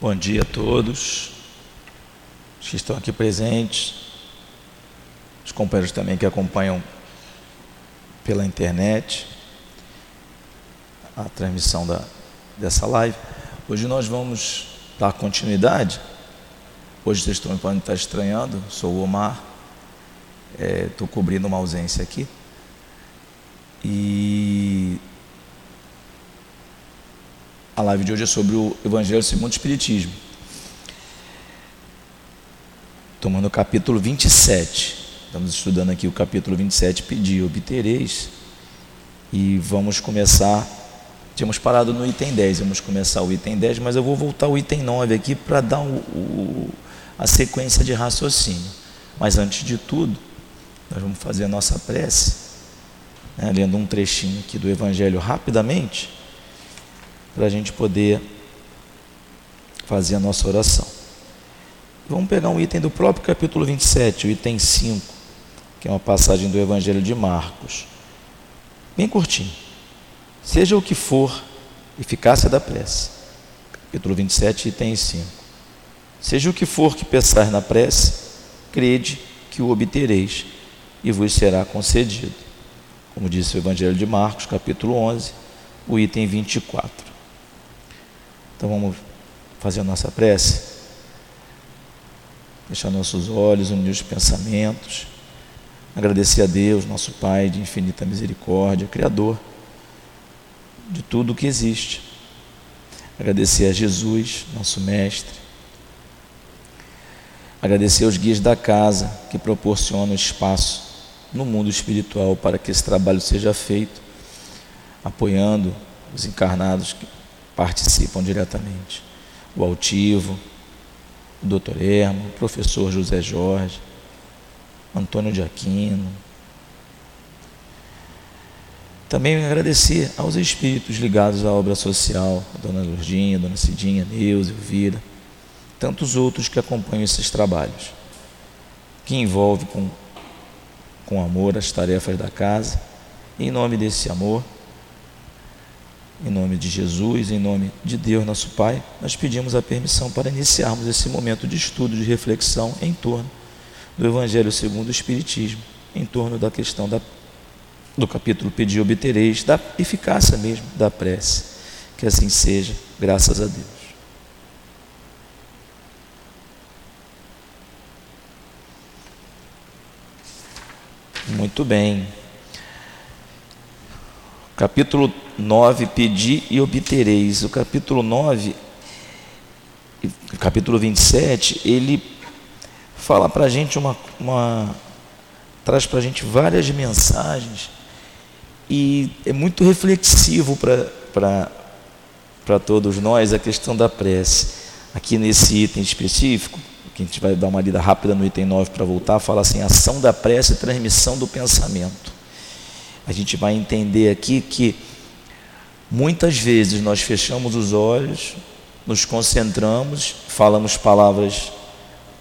Bom dia a todos, os que estão aqui presentes, os companheiros também que acompanham pela internet a transmissão da, dessa live. Hoje nós vamos dar continuidade. Hoje vocês estão, podem estar estranhando, sou o Omar, estou é, cobrindo uma ausência aqui. E a live de hoje é sobre o Evangelho segundo o Espiritismo. Tomando o capítulo 27. Estamos estudando aqui o capítulo 27, pedir, obtereis. E vamos começar. Tínhamos parado no item 10, vamos começar o item 10, mas eu vou voltar ao item 9 aqui para dar o, o, a sequência de raciocínio. Mas antes de tudo, nós vamos fazer a nossa prece, né, lendo um trechinho aqui do Evangelho rapidamente para a gente poder fazer a nossa oração. Vamos pegar um item do próprio capítulo 27, o item 5, que é uma passagem do Evangelho de Marcos. Bem curtinho. Seja o que for, eficácia da prece. Capítulo 27, item 5. Seja o que for que pensar na prece, crede que o obtereis e vos será concedido. Como disse o Evangelho de Marcos, capítulo 11, o item 24. Então vamos fazer a nossa prece. Fechar nossos olhos, unir os pensamentos. Agradecer a Deus, nosso Pai de infinita misericórdia, Criador de tudo o que existe. Agradecer a Jesus, nosso Mestre. Agradecer aos guias da casa que proporcionam espaço no mundo espiritual para que esse trabalho seja feito, apoiando os encarnados que participam diretamente. O Altivo, o Dr. Ermo, o professor José Jorge, Antônio de Aquino. Também agradecer aos espíritos ligados à obra social, a Dona Lourdinha, a Dona Cidinha, Neuza, Elvira, tantos outros que acompanham esses trabalhos, que envolvem com, com amor as tarefas da casa. Em nome desse amor, em nome de Jesus, em nome de Deus, nosso Pai, nós pedimos a permissão para iniciarmos esse momento de estudo, de reflexão em torno do Evangelho segundo o Espiritismo, em torno da questão da, do capítulo Pedir Obtereis, da eficácia mesmo da prece. Que assim seja, graças a Deus. Muito bem. Capítulo 9, pedi e obtereis. O capítulo 9, capítulo 27, ele fala para a gente uma, uma. traz para a gente várias mensagens e é muito reflexivo para todos nós a questão da prece. Aqui nesse item específico, que a gente vai dar uma lida rápida no item 9 para voltar, fala assim: ação da prece e transmissão do pensamento. A gente vai entender aqui que Muitas vezes nós fechamos os olhos, nos concentramos, falamos palavras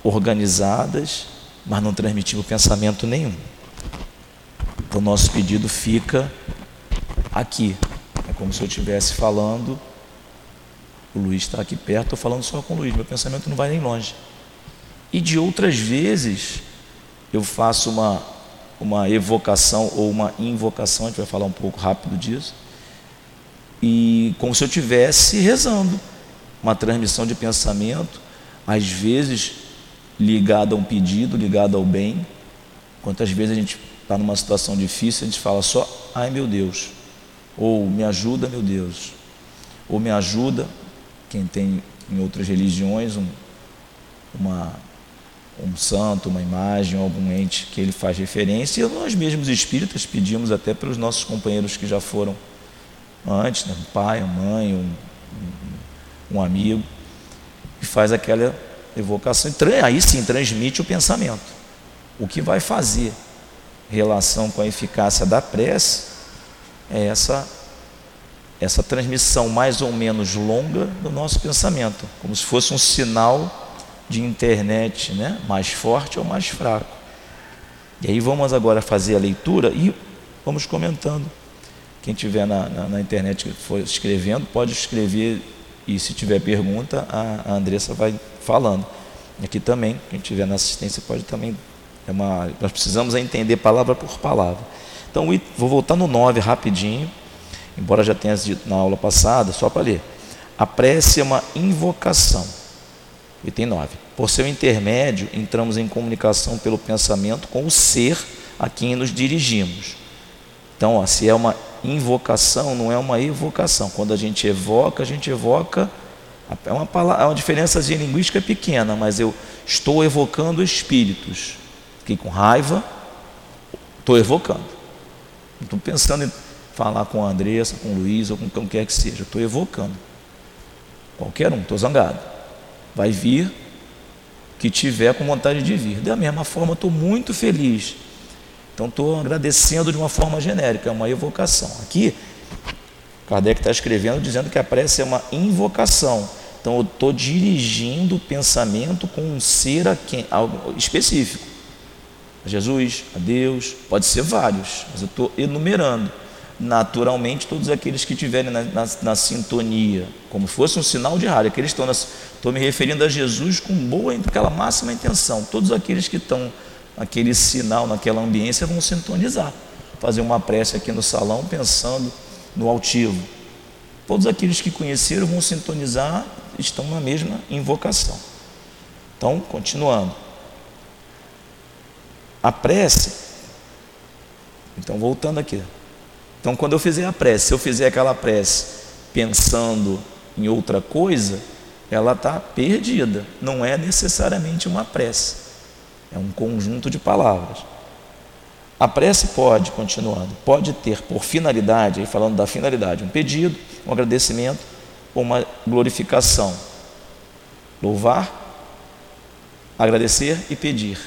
organizadas, mas não transmitimos pensamento nenhum. Então, nosso pedido fica aqui. É como se eu estivesse falando, o Luiz está aqui perto, estou falando só com o Luiz, meu pensamento não vai nem longe. E de outras vezes, eu faço uma, uma evocação ou uma invocação, a gente vai falar um pouco rápido disso e como se eu estivesse rezando. Uma transmissão de pensamento, às vezes ligada a um pedido, ligada ao bem. Quantas vezes a gente está numa situação difícil, a gente fala só, ai meu Deus, ou me ajuda, meu Deus, ou me ajuda, quem tem em outras religiões um, uma, um santo, uma imagem, algum ente que ele faz referência, e nós mesmos espíritas pedimos até pelos nossos companheiros que já foram antes, né? um pai, uma mãe, um, um amigo, e faz aquela evocação. Aí sim transmite o pensamento. O que vai fazer relação com a eficácia da prece é essa essa transmissão mais ou menos longa do nosso pensamento, como se fosse um sinal de internet, né? mais forte ou mais fraco. E aí vamos agora fazer a leitura e vamos comentando. Quem tiver na, na, na internet for escrevendo, pode escrever E se tiver pergunta, a, a Andressa vai falando. Aqui também, quem tiver na assistência pode também. É uma, nós precisamos entender palavra por palavra. Então, vou voltar no 9 rapidinho, embora já tenha dito na aula passada, só para ler. A prece é uma invocação. Item 9. Por seu intermédio, entramos em comunicação pelo pensamento com o ser a quem nos dirigimos. Então, ó, se é uma invocação, não é uma evocação. Quando a gente evoca, a gente evoca. É uma, palavra, é uma diferença linguística pequena, mas eu estou evocando espíritos. Fiquei com raiva, estou evocando. Não estou pensando em falar com a Andressa, com o Luiz ou com quem quer que seja. Estou evocando. Qualquer um, estou zangado. Vai vir que tiver com vontade de vir. Da mesma forma, estou muito feliz então estou agradecendo de uma forma genérica, é uma evocação. Aqui, Kardec está escrevendo dizendo que a prece é uma invocação. Então eu estou dirigindo o pensamento com um ser a quem, algo específico. A Jesus, a Deus, pode ser vários, mas eu estou enumerando. Naturalmente, todos aqueles que estiverem na, na, na, sintonia, como fosse um sinal de rádio, aqueles estão estou me referindo a Jesus com boa, aquela máxima intenção. Todos aqueles que estão aquele sinal, naquela ambiência, vão sintonizar. Fazer uma prece aqui no salão pensando no altivo. Todos aqueles que conheceram vão sintonizar, estão na mesma invocação. Então, continuando. A prece, então voltando aqui. Então, quando eu fizer a prece, se eu fizer aquela prece pensando em outra coisa, ela está perdida. Não é necessariamente uma prece. É um conjunto de palavras. A prece pode, continuando, pode ter por finalidade, falando da finalidade, um pedido, um agradecimento ou uma glorificação. Louvar, agradecer e pedir.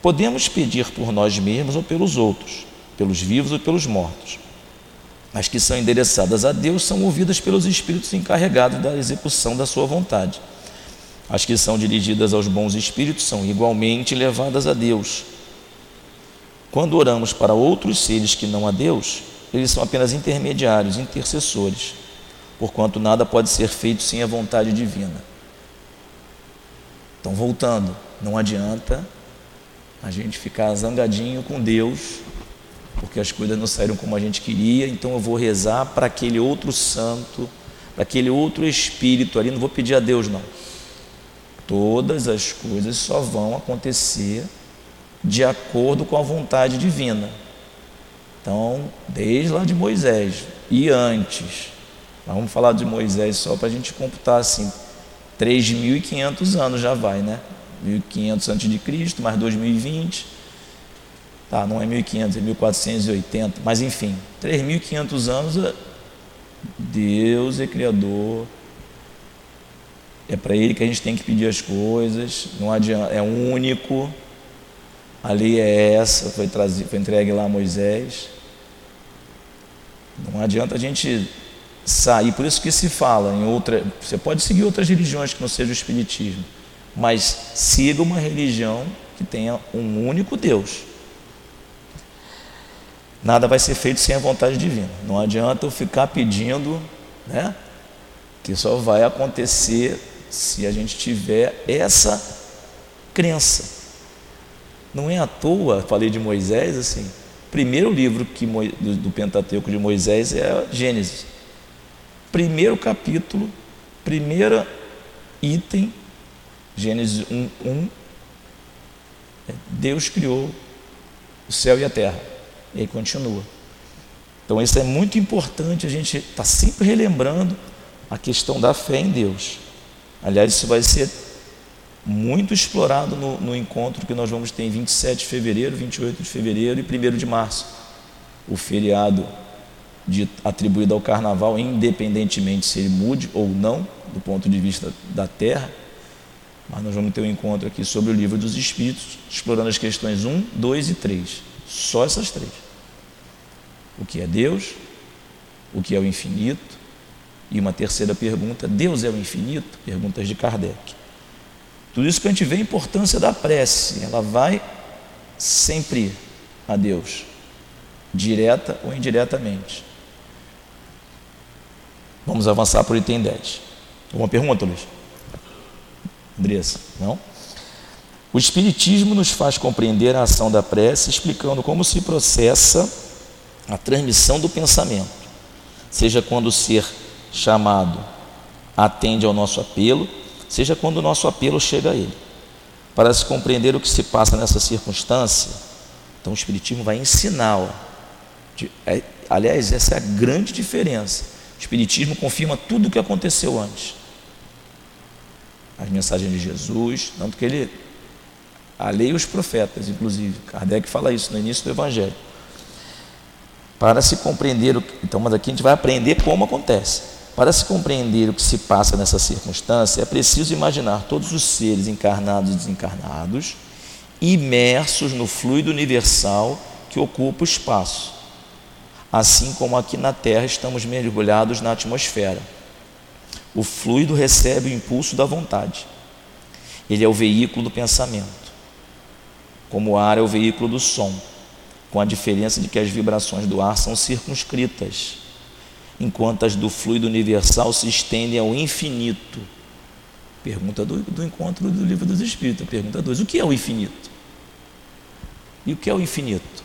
Podemos pedir por nós mesmos ou pelos outros, pelos vivos ou pelos mortos. As que são endereçadas a Deus são ouvidas pelos espíritos encarregados da execução da sua vontade. As que são dirigidas aos bons espíritos são igualmente levadas a Deus. Quando oramos para outros seres que não a Deus, eles são apenas intermediários, intercessores, porquanto nada pode ser feito sem a vontade divina. Então, voltando, não adianta a gente ficar zangadinho com Deus, porque as coisas não saíram como a gente queria, então eu vou rezar para aquele outro santo, para aquele outro espírito ali, não vou pedir a Deus não. Todas as coisas só vão acontecer de acordo com a vontade divina. Então, desde lá de Moisés e antes, vamos falar de Moisés só para a gente computar assim, 3.500 anos já vai, né? 1.500 antes de Cristo, mais 2020. Tá, não é 1.500, é 1.480, mas enfim, 3.500 anos, Deus é Criador, é para Ele que a gente tem que pedir as coisas, não adianta, é único. A lei é essa, foi, trazido, foi entregue lá a Moisés. Não adianta a gente sair, por isso que se fala em outra. Você pode seguir outras religiões que não seja o Espiritismo, mas siga uma religião que tenha um único Deus. Nada vai ser feito sem a vontade divina. Não adianta eu ficar pedindo, né? Que só vai acontecer se a gente tiver essa crença. Não é à toa, falei de Moisés assim, primeiro livro que, do, do Pentateuco de Moisés é Gênesis. Primeiro capítulo, primeiro item, Gênesis 1, 1, é, Deus criou o céu e a terra. E aí continua. Então isso é muito importante, a gente está sempre relembrando a questão da fé em Deus. Aliás, isso vai ser muito explorado no, no, encontro que nós vamos ter em 27 de fevereiro, 28 de fevereiro e 1 de março. O feriado de, atribuído ao carnaval, independentemente se ele mude ou não, do ponto de vista da terra. Mas nós vamos ter um encontro aqui sobre o livro dos Espíritos, explorando as questões 1, 2 e 3. Só essas três. O que é Deus, o que é o infinito, e uma terceira pergunta: Deus é o infinito? Perguntas de Kardec. Tudo isso que a gente vê a importância da prece, ela vai sempre a Deus, direta ou indiretamente. Vamos avançar para o item 10. Alguma pergunta, Luiz? Andressa? Não? O Espiritismo nos faz compreender a ação da prece, explicando como se processa a transmissão do pensamento, seja quando o ser chamado atende ao nosso apelo, seja quando o nosso apelo chega a ele. Para se compreender o que se passa nessa circunstância, então o Espiritismo vai ensinar. Ó, é, aliás, essa é a grande diferença. O Espiritismo confirma tudo o que aconteceu antes. As mensagens de Jesus, tanto que ele a lei e os profetas, inclusive. Kardec fala isso no início do Evangelho. Para se compreender, o que, então, mas aqui a gente vai aprender como acontece. Para se compreender o que se passa nessa circunstância, é preciso imaginar todos os seres encarnados e desencarnados imersos no fluido universal que ocupa o espaço, assim como aqui na Terra estamos mergulhados na atmosfera. O fluido recebe o impulso da vontade. Ele é o veículo do pensamento como o ar é o veículo do som, com a diferença de que as vibrações do ar são circunscritas, enquanto as do fluido universal se estendem ao infinito. Pergunta do, do encontro do livro dos Espíritos, pergunta 2. O que é o infinito? E o que é o infinito?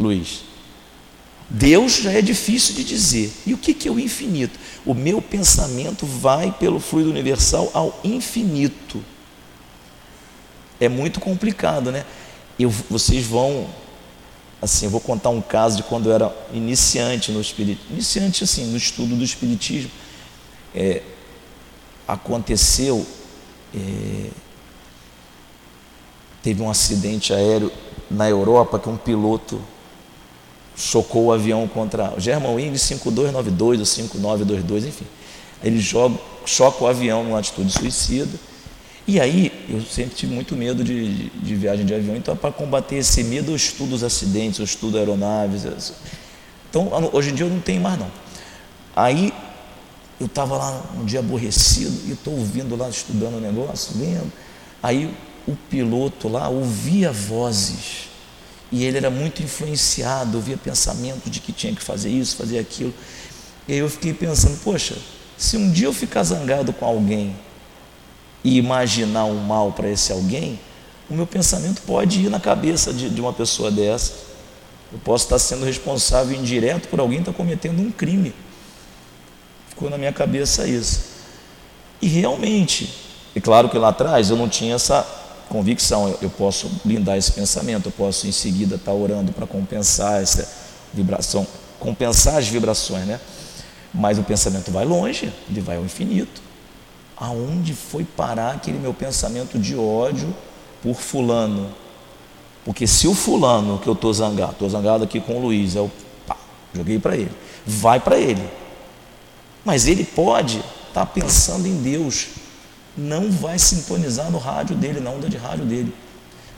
Luiz. Deus já é difícil de dizer. E o que é o infinito? O meu pensamento vai pelo fluido universal ao infinito é muito complicado, né? Eu, vocês vão, assim, vou contar um caso de quando eu era iniciante no espiritismo, iniciante assim, no estudo do espiritismo. É, aconteceu, é, teve um acidente aéreo na Europa que um piloto chocou o avião contra o Germanwings 5292 ou 5922, enfim. Ele joga, choca o avião numa atitude suicida e aí, eu sempre tive muito medo de, de, de viagem de avião, então, para combater esse medo, eu estudo os acidentes, eu estudo aeronaves. Então, hoje em dia eu não tenho mais, não. Aí, eu estava lá um dia aborrecido e estou ouvindo lá, estudando o negócio, vendo. Aí, o piloto lá ouvia vozes e ele era muito influenciado, ouvia pensamento de que tinha que fazer isso, fazer aquilo. E aí eu fiquei pensando, poxa, se um dia eu ficar zangado com alguém e imaginar um mal para esse alguém, o meu pensamento pode ir na cabeça de, de, uma pessoa dessa. Eu posso estar sendo responsável indireto por alguém estar cometendo um crime. Ficou na minha cabeça isso. E realmente, é claro que lá atrás eu não tinha essa convicção, eu, eu posso blindar esse pensamento, eu posso em seguida estar orando para compensar essa vibração, compensar as vibrações, né? Mas o pensamento vai longe, ele vai ao infinito aonde foi parar aquele meu pensamento de ódio por fulano? Porque se o fulano que eu estou zangado, estou zangado aqui com o Luiz, o pá, joguei para ele, vai para ele. Mas ele pode estar tá pensando em Deus, não vai sintonizar no rádio dele, na onda de rádio dele.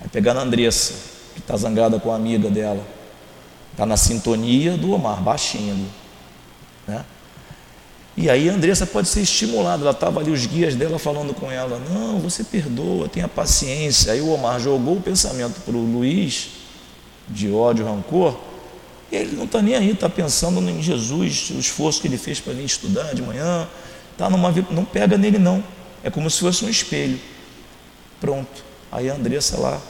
Vai pegar na Andressa, que está zangada com a amiga dela, está na sintonia do Omar, baixinho ali. Né? E aí a Andressa pode ser estimulada, ela estava ali, os guias dela falando com ela, não, você perdoa, tenha paciência. Aí o Omar jogou o pensamento para o Luiz, de ódio, rancor, e ele não está nem aí, está pensando em Jesus, o esforço que ele fez para vir estudar de manhã, tá numa, não pega nele não, é como se fosse um espelho. Pronto. Aí a Andressa lá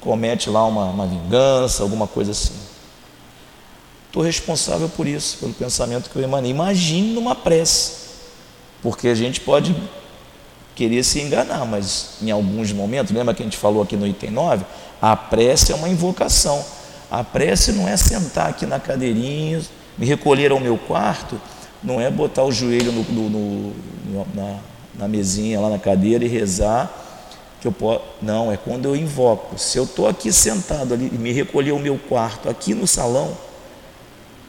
comete lá uma, uma vingança, alguma coisa assim estou responsável por isso, pelo pensamento que eu emanei. Imagine numa prece, porque a gente pode querer se enganar, mas em alguns momentos, lembra que a gente falou aqui no item 9? A prece é uma invocação. A prece não é sentar aqui na cadeirinha, me recolher ao meu quarto, não é botar o joelho no, no, no, na, na mesinha, lá na cadeira e rezar. Que eu posso, não, é quando eu invoco. Se eu estou aqui sentado ali e me recolher ao meu quarto, aqui no salão,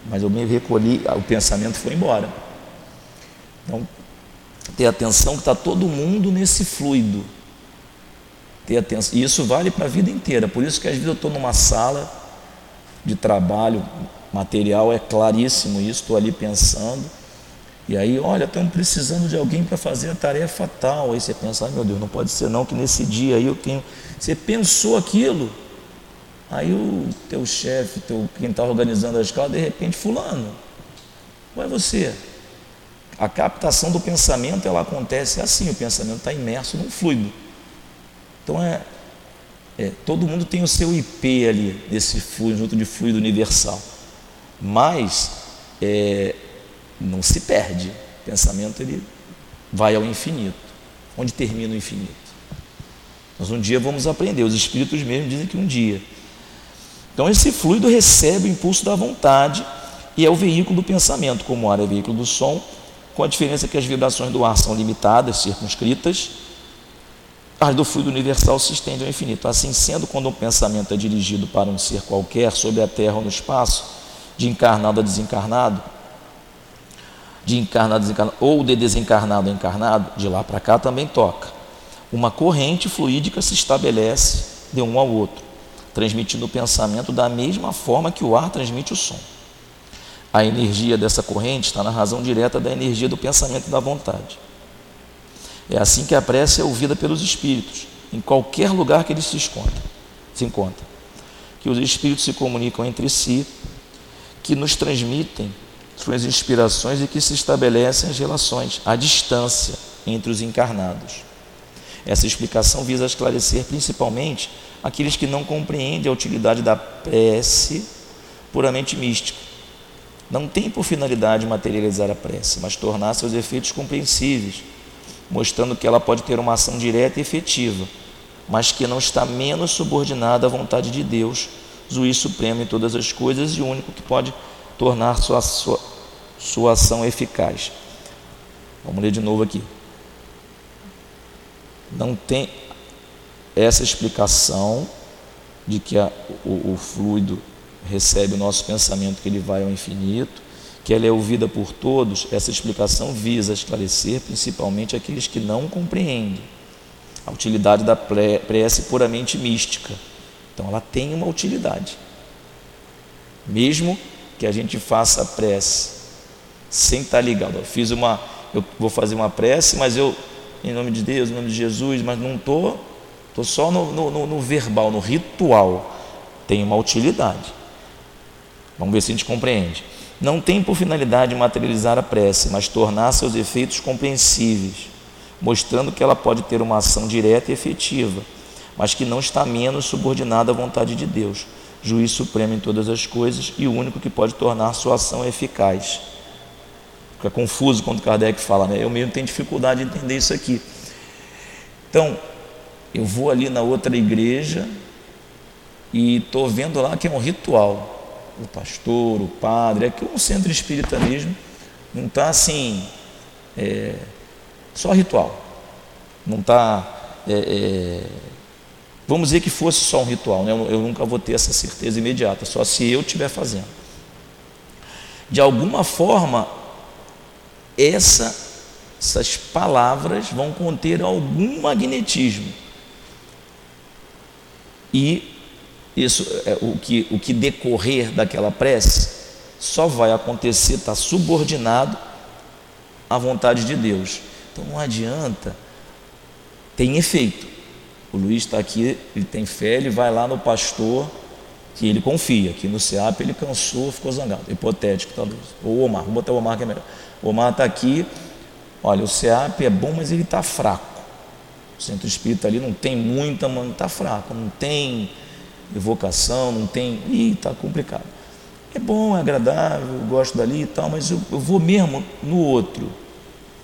mas eu me recolhi, o pensamento foi embora. Então, ter atenção que está todo mundo nesse fluido. Ter atenção. E isso vale para a vida inteira. Por isso que às vezes eu estou numa sala de trabalho, material é claríssimo isso, estou ali pensando. E aí, olha, estamos precisando de alguém para fazer a tarefa tal. Aí você pensa, ai meu Deus, não pode ser não que nesse dia aí eu tenho. Você pensou aquilo, Aí o teu chefe, teu, quem está organizando a escola, de repente, fulano. Ou é você? A captação do pensamento ela acontece assim, o pensamento está imerso num fluido. Então é, é, todo mundo tem o seu IP ali, desse junto de fluido universal. Mas é, não se perde. O pensamento ele vai ao infinito. Onde termina o infinito? Nós um dia vamos aprender, os espíritos mesmo dizem que um dia. Então esse fluido recebe o impulso da vontade e é o veículo do pensamento, como o ar é veículo do som, com a diferença que as vibrações do ar são limitadas, circunscritas, as do fluido universal se estende ao infinito. Assim sendo, quando um pensamento é dirigido para um ser qualquer, sobre a terra ou no espaço, de encarnado a desencarnado, de encarnado a desencarnado, ou de desencarnado a encarnado, de lá para cá também toca. Uma corrente fluídica se estabelece de um ao outro, transmitindo o pensamento da mesma forma que o ar transmite o som. A energia dessa corrente está na razão direta da energia do pensamento e da vontade. É assim que a prece é ouvida pelos espíritos, em qualquer lugar que eles se encontrem. Se encontram. Que os espíritos se comunicam entre si, que nos transmitem suas inspirações e que se estabelecem as relações à distância entre os encarnados. Essa explicação visa esclarecer principalmente aqueles que não compreendem a utilidade da prece puramente mística. Não tem por finalidade materializar a prece, mas tornar seus efeitos compreensíveis, mostrando que ela pode ter uma ação direta e efetiva, mas que não está menos subordinada à vontade de Deus, juiz supremo em todas as coisas e único que pode tornar sua, sua, sua ação eficaz. Vamos ler de novo aqui não tem essa explicação de que a, o, o fluido recebe o nosso pensamento, que ele vai ao infinito, que ela é ouvida por todos, essa explicação visa esclarecer principalmente aqueles que não compreendem a utilidade da prece puramente mística. Então ela tem uma utilidade. Mesmo que a gente faça a prece sem estar ligado. Eu fiz uma, eu vou fazer uma prece, mas eu em nome de Deus, em nome de Jesus, mas não estou, só no, no, no verbal, no ritual. Tem uma utilidade. Vamos ver se a gente compreende. Não tem por finalidade materializar a prece, mas tornar seus efeitos compreensíveis, mostrando que ela pode ter uma ação direta e efetiva, mas que não está menos subordinada à vontade de Deus, juiz supremo em todas as coisas e o único que pode tornar sua ação eficaz. Fica confuso quando Kardec fala, né? Eu mesmo tenho dificuldade de entender isso aqui. Então, eu vou ali na outra igreja e estou vendo lá que é um ritual. O pastor, o padre, é um centro espírita mesmo, não está assim, é, só ritual. Não está. É, é, vamos dizer que fosse só um ritual, né? eu, eu nunca vou ter essa certeza imediata, só se eu estiver fazendo. De alguma forma, essa, essas palavras vão conter algum magnetismo. E isso é o que, o que decorrer daquela prece só vai acontecer, está subordinado à vontade de Deus. Então não adianta, tem efeito. O Luiz está aqui, ele tem fé, ele vai lá no pastor que ele confia, que no SEAP ele cansou, ficou zangado. Hipotético, talvez. Ou o Omar, vou botar o Omar que é melhor. O Omar está aqui, olha, o SEAP é bom, mas ele está fraco. O centro espírita ali não tem muita, mas está fraco, não tem evocação, não tem. Ih, está complicado. É bom, é agradável, gosto dali e tal, mas eu, eu vou mesmo no outro,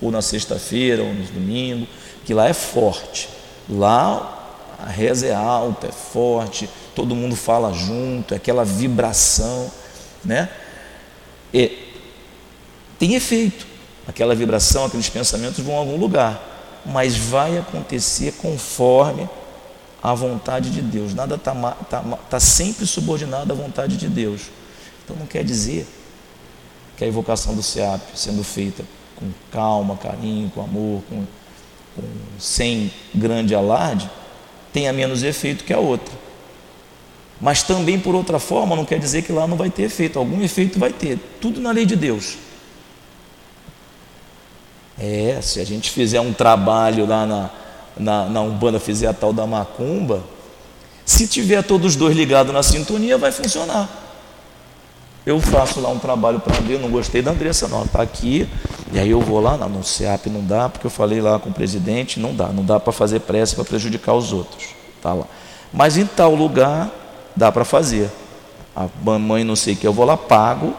ou na sexta-feira, ou no domingo, que lá é forte. Lá a reza é alta, é forte, todo mundo fala junto, é aquela vibração, né? E tem efeito. Aquela vibração, aqueles pensamentos vão a algum lugar, mas vai acontecer conforme a vontade de Deus. Nada está tá, tá sempre subordinado à vontade de Deus. Então não quer dizer que a evocação do SEAP sendo feita com calma, carinho, com amor, com, com, sem grande alarde, tenha menos efeito que a outra. Mas também, por outra forma, não quer dizer que lá não vai ter efeito. Algum efeito vai ter. Tudo na lei de Deus. É, se a gente fizer um trabalho lá na, na, na Umbanda, fizer a tal da macumba, se tiver todos os dois ligados na sintonia, vai funcionar. eu faço lá um trabalho para André, não gostei da Andressa, não, está aqui, e aí eu vou lá, no CEAP não dá, porque eu falei lá com o presidente, não dá, não dá para fazer pressa para prejudicar os outros, tá lá. Mas em tal lugar dá para fazer. A mãe não sei o que, eu vou lá, pago,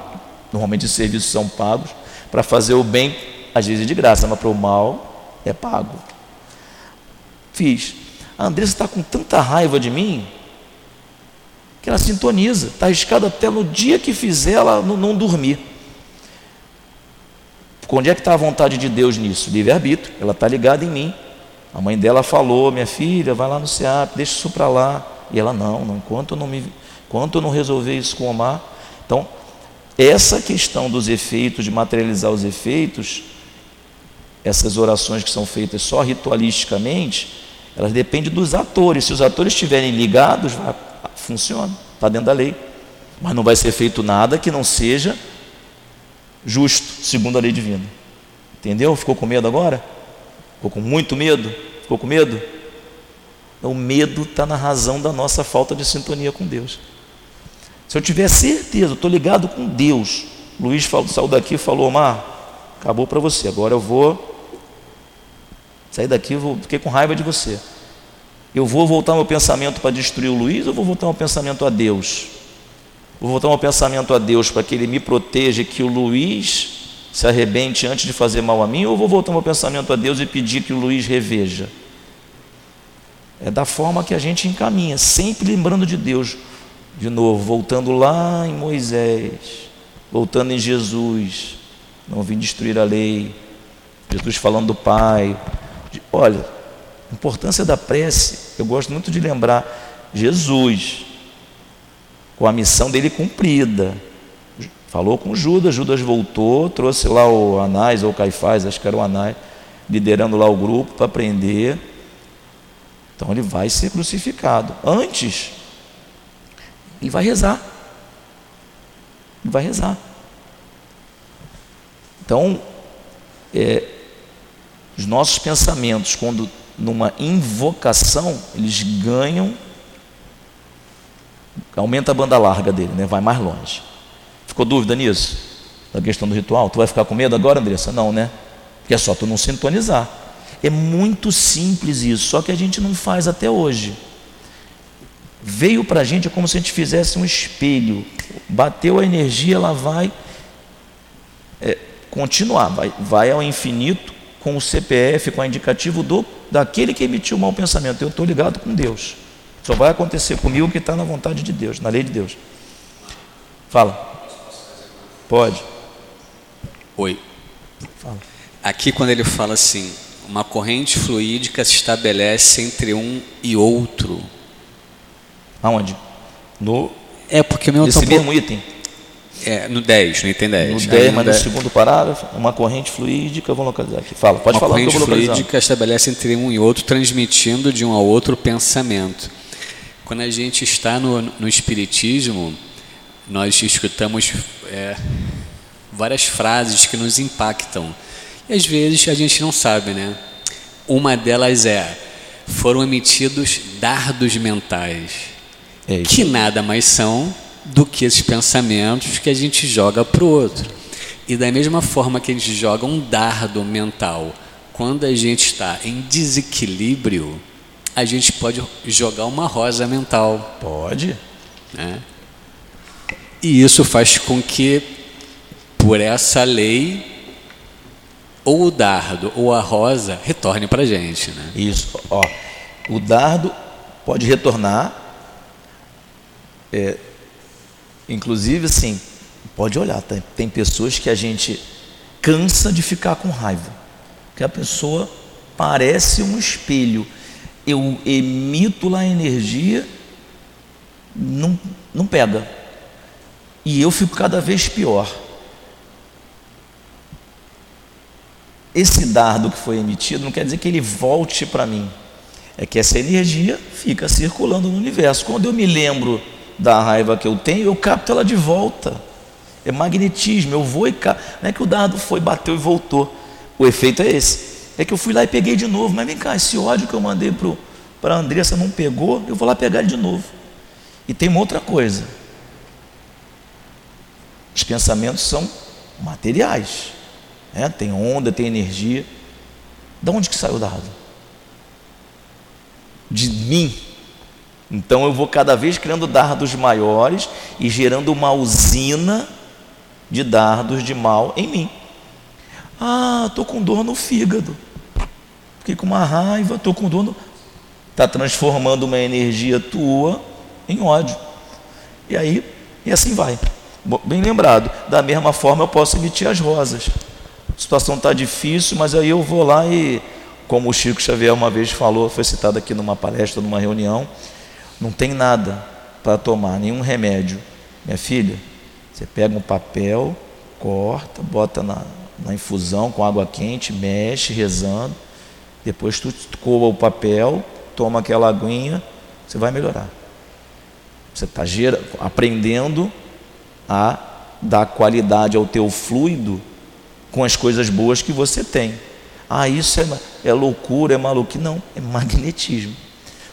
normalmente os serviços são pagos, para fazer o bem, às vezes de graça, mas para o mal é pago. Fiz. A Andressa está com tanta raiva de mim, que ela sintoniza, está arriscado até no dia que fizer ela não, não dormir. Onde é que está a vontade de Deus nisso? Livre-arbítrio, ela está ligada em mim. A mãe dela falou, minha filha, vai lá no SEAP, deixa isso para lá. E ela, não, não enquanto eu não, me, enquanto eu não resolver isso com o Omar. Então, essa questão dos efeitos, de materializar os efeitos, essas orações que são feitas só ritualisticamente, elas dependem dos atores. Se os atores estiverem ligados, vai, funciona, está dentro da lei. Mas não vai ser feito nada que não seja justo, segundo a lei divina. Entendeu? Ficou com medo agora? Ficou com muito medo? Ficou com medo? O medo está na razão da nossa falta de sintonia com Deus. Se eu tiver certeza, estou ligado com Deus. Luiz falou, saiu daqui e falou, Omar, acabou para você. Agora eu vou sair daqui, vou, fiquei com raiva de você. Eu vou voltar meu pensamento para destruir o Luiz ou vou voltar meu pensamento a Deus? Vou voltar meu pensamento a Deus para que ele me proteja, que o Luiz se arrebente antes de fazer mal a mim, ou vou voltar meu pensamento a Deus e pedir que o Luiz reveja? É da forma que a gente encaminha, sempre lembrando de Deus. De novo, voltando lá em Moisés, voltando em Jesus, não vim destruir a lei. Jesus falando do Pai. Olha, a importância da prece, eu gosto muito de lembrar Jesus, com a missão dele cumprida. Falou com Judas, Judas voltou, trouxe lá o Anás ou o Caifás, acho que era o Anás, liderando lá o grupo para prender. Então ele vai ser crucificado. Antes, ele vai rezar. Ele vai rezar. Então, é, os nossos pensamentos, quando numa invocação, eles ganham, aumenta a banda larga dele, né? vai mais longe. Ficou dúvida nisso? Da questão do ritual? Tu vai ficar com medo agora, Andressa? Não, né? Porque é só tu não sintonizar. É muito simples isso, só que a gente não faz até hoje. Veio para a gente é como se a gente fizesse um espelho. Bateu a energia, ela vai é, continuar, vai, vai ao infinito com o CPF, com a indicativo do, daquele que emitiu o mau pensamento. Eu estou ligado com Deus. Só vai acontecer comigo o que está na vontade de Deus, na lei de Deus. Fala. Pode. Oi. Fala. Aqui quando ele fala assim, uma corrente fluídica se estabelece entre um e outro. Aonde? No. É porque meu Esse mesmo item. É, no 10, no item 10. No 10, mas no segundo parágrafo, uma corrente fluídica, vamos localizar aqui. Fala, pode uma falar corrente fluídica estabelece entre um e outro, transmitindo de um ao outro pensamento. Quando a gente está no, no Espiritismo, nós escutamos é, várias frases que nos impactam. E às vezes a gente não sabe, né? Uma delas é: foram emitidos dardos mentais, é que nada mais são do que esses pensamentos que a gente joga para o outro. E da mesma forma que a gente joga um dardo mental, quando a gente está em desequilíbrio, a gente pode jogar uma rosa mental. Pode. Né? E isso faz com que, por essa lei, ou o dardo ou a rosa retorne para a gente. Né? Isso. Ó, o dardo pode retornar. É, Inclusive, assim, pode olhar, tá? tem pessoas que a gente cansa de ficar com raiva, que a pessoa parece um espelho. Eu emito lá energia, não, não pega. E eu fico cada vez pior. Esse dardo que foi emitido não quer dizer que ele volte para mim. É que essa energia fica circulando no universo. Quando eu me lembro da raiva que eu tenho, eu capto ela de volta. É magnetismo, eu vou e capto. Não é que o dardo foi, bateu e voltou. O efeito é esse. É que eu fui lá e peguei de novo. Mas vem cá, esse ódio que eu mandei para a Andressa não pegou, eu vou lá pegar ele de novo. E tem uma outra coisa. Os pensamentos são materiais. Né? Tem onda, tem energia. De onde que saiu o dardo? De mim. Então eu vou cada vez criando dardos maiores e gerando uma usina de dardos de mal em mim. Ah, estou com dor no fígado. Fiquei com uma raiva, estou com dor no. Está transformando uma energia tua em ódio. E aí, e assim vai. Bem lembrado. Da mesma forma eu posso emitir as rosas. A situação está difícil, mas aí eu vou lá e, como o Chico Xavier uma vez falou, foi citado aqui numa palestra, numa reunião, não tem nada para tomar, nenhum remédio. Minha filha, você pega um papel, corta, bota na, na infusão com água quente, mexe, rezando, depois tu coa o papel, toma aquela aguinha, você vai melhorar. Você está aprendendo a dar qualidade ao teu fluido com as coisas boas que você tem. Ah, isso é, é loucura, é maluco. Não, é magnetismo.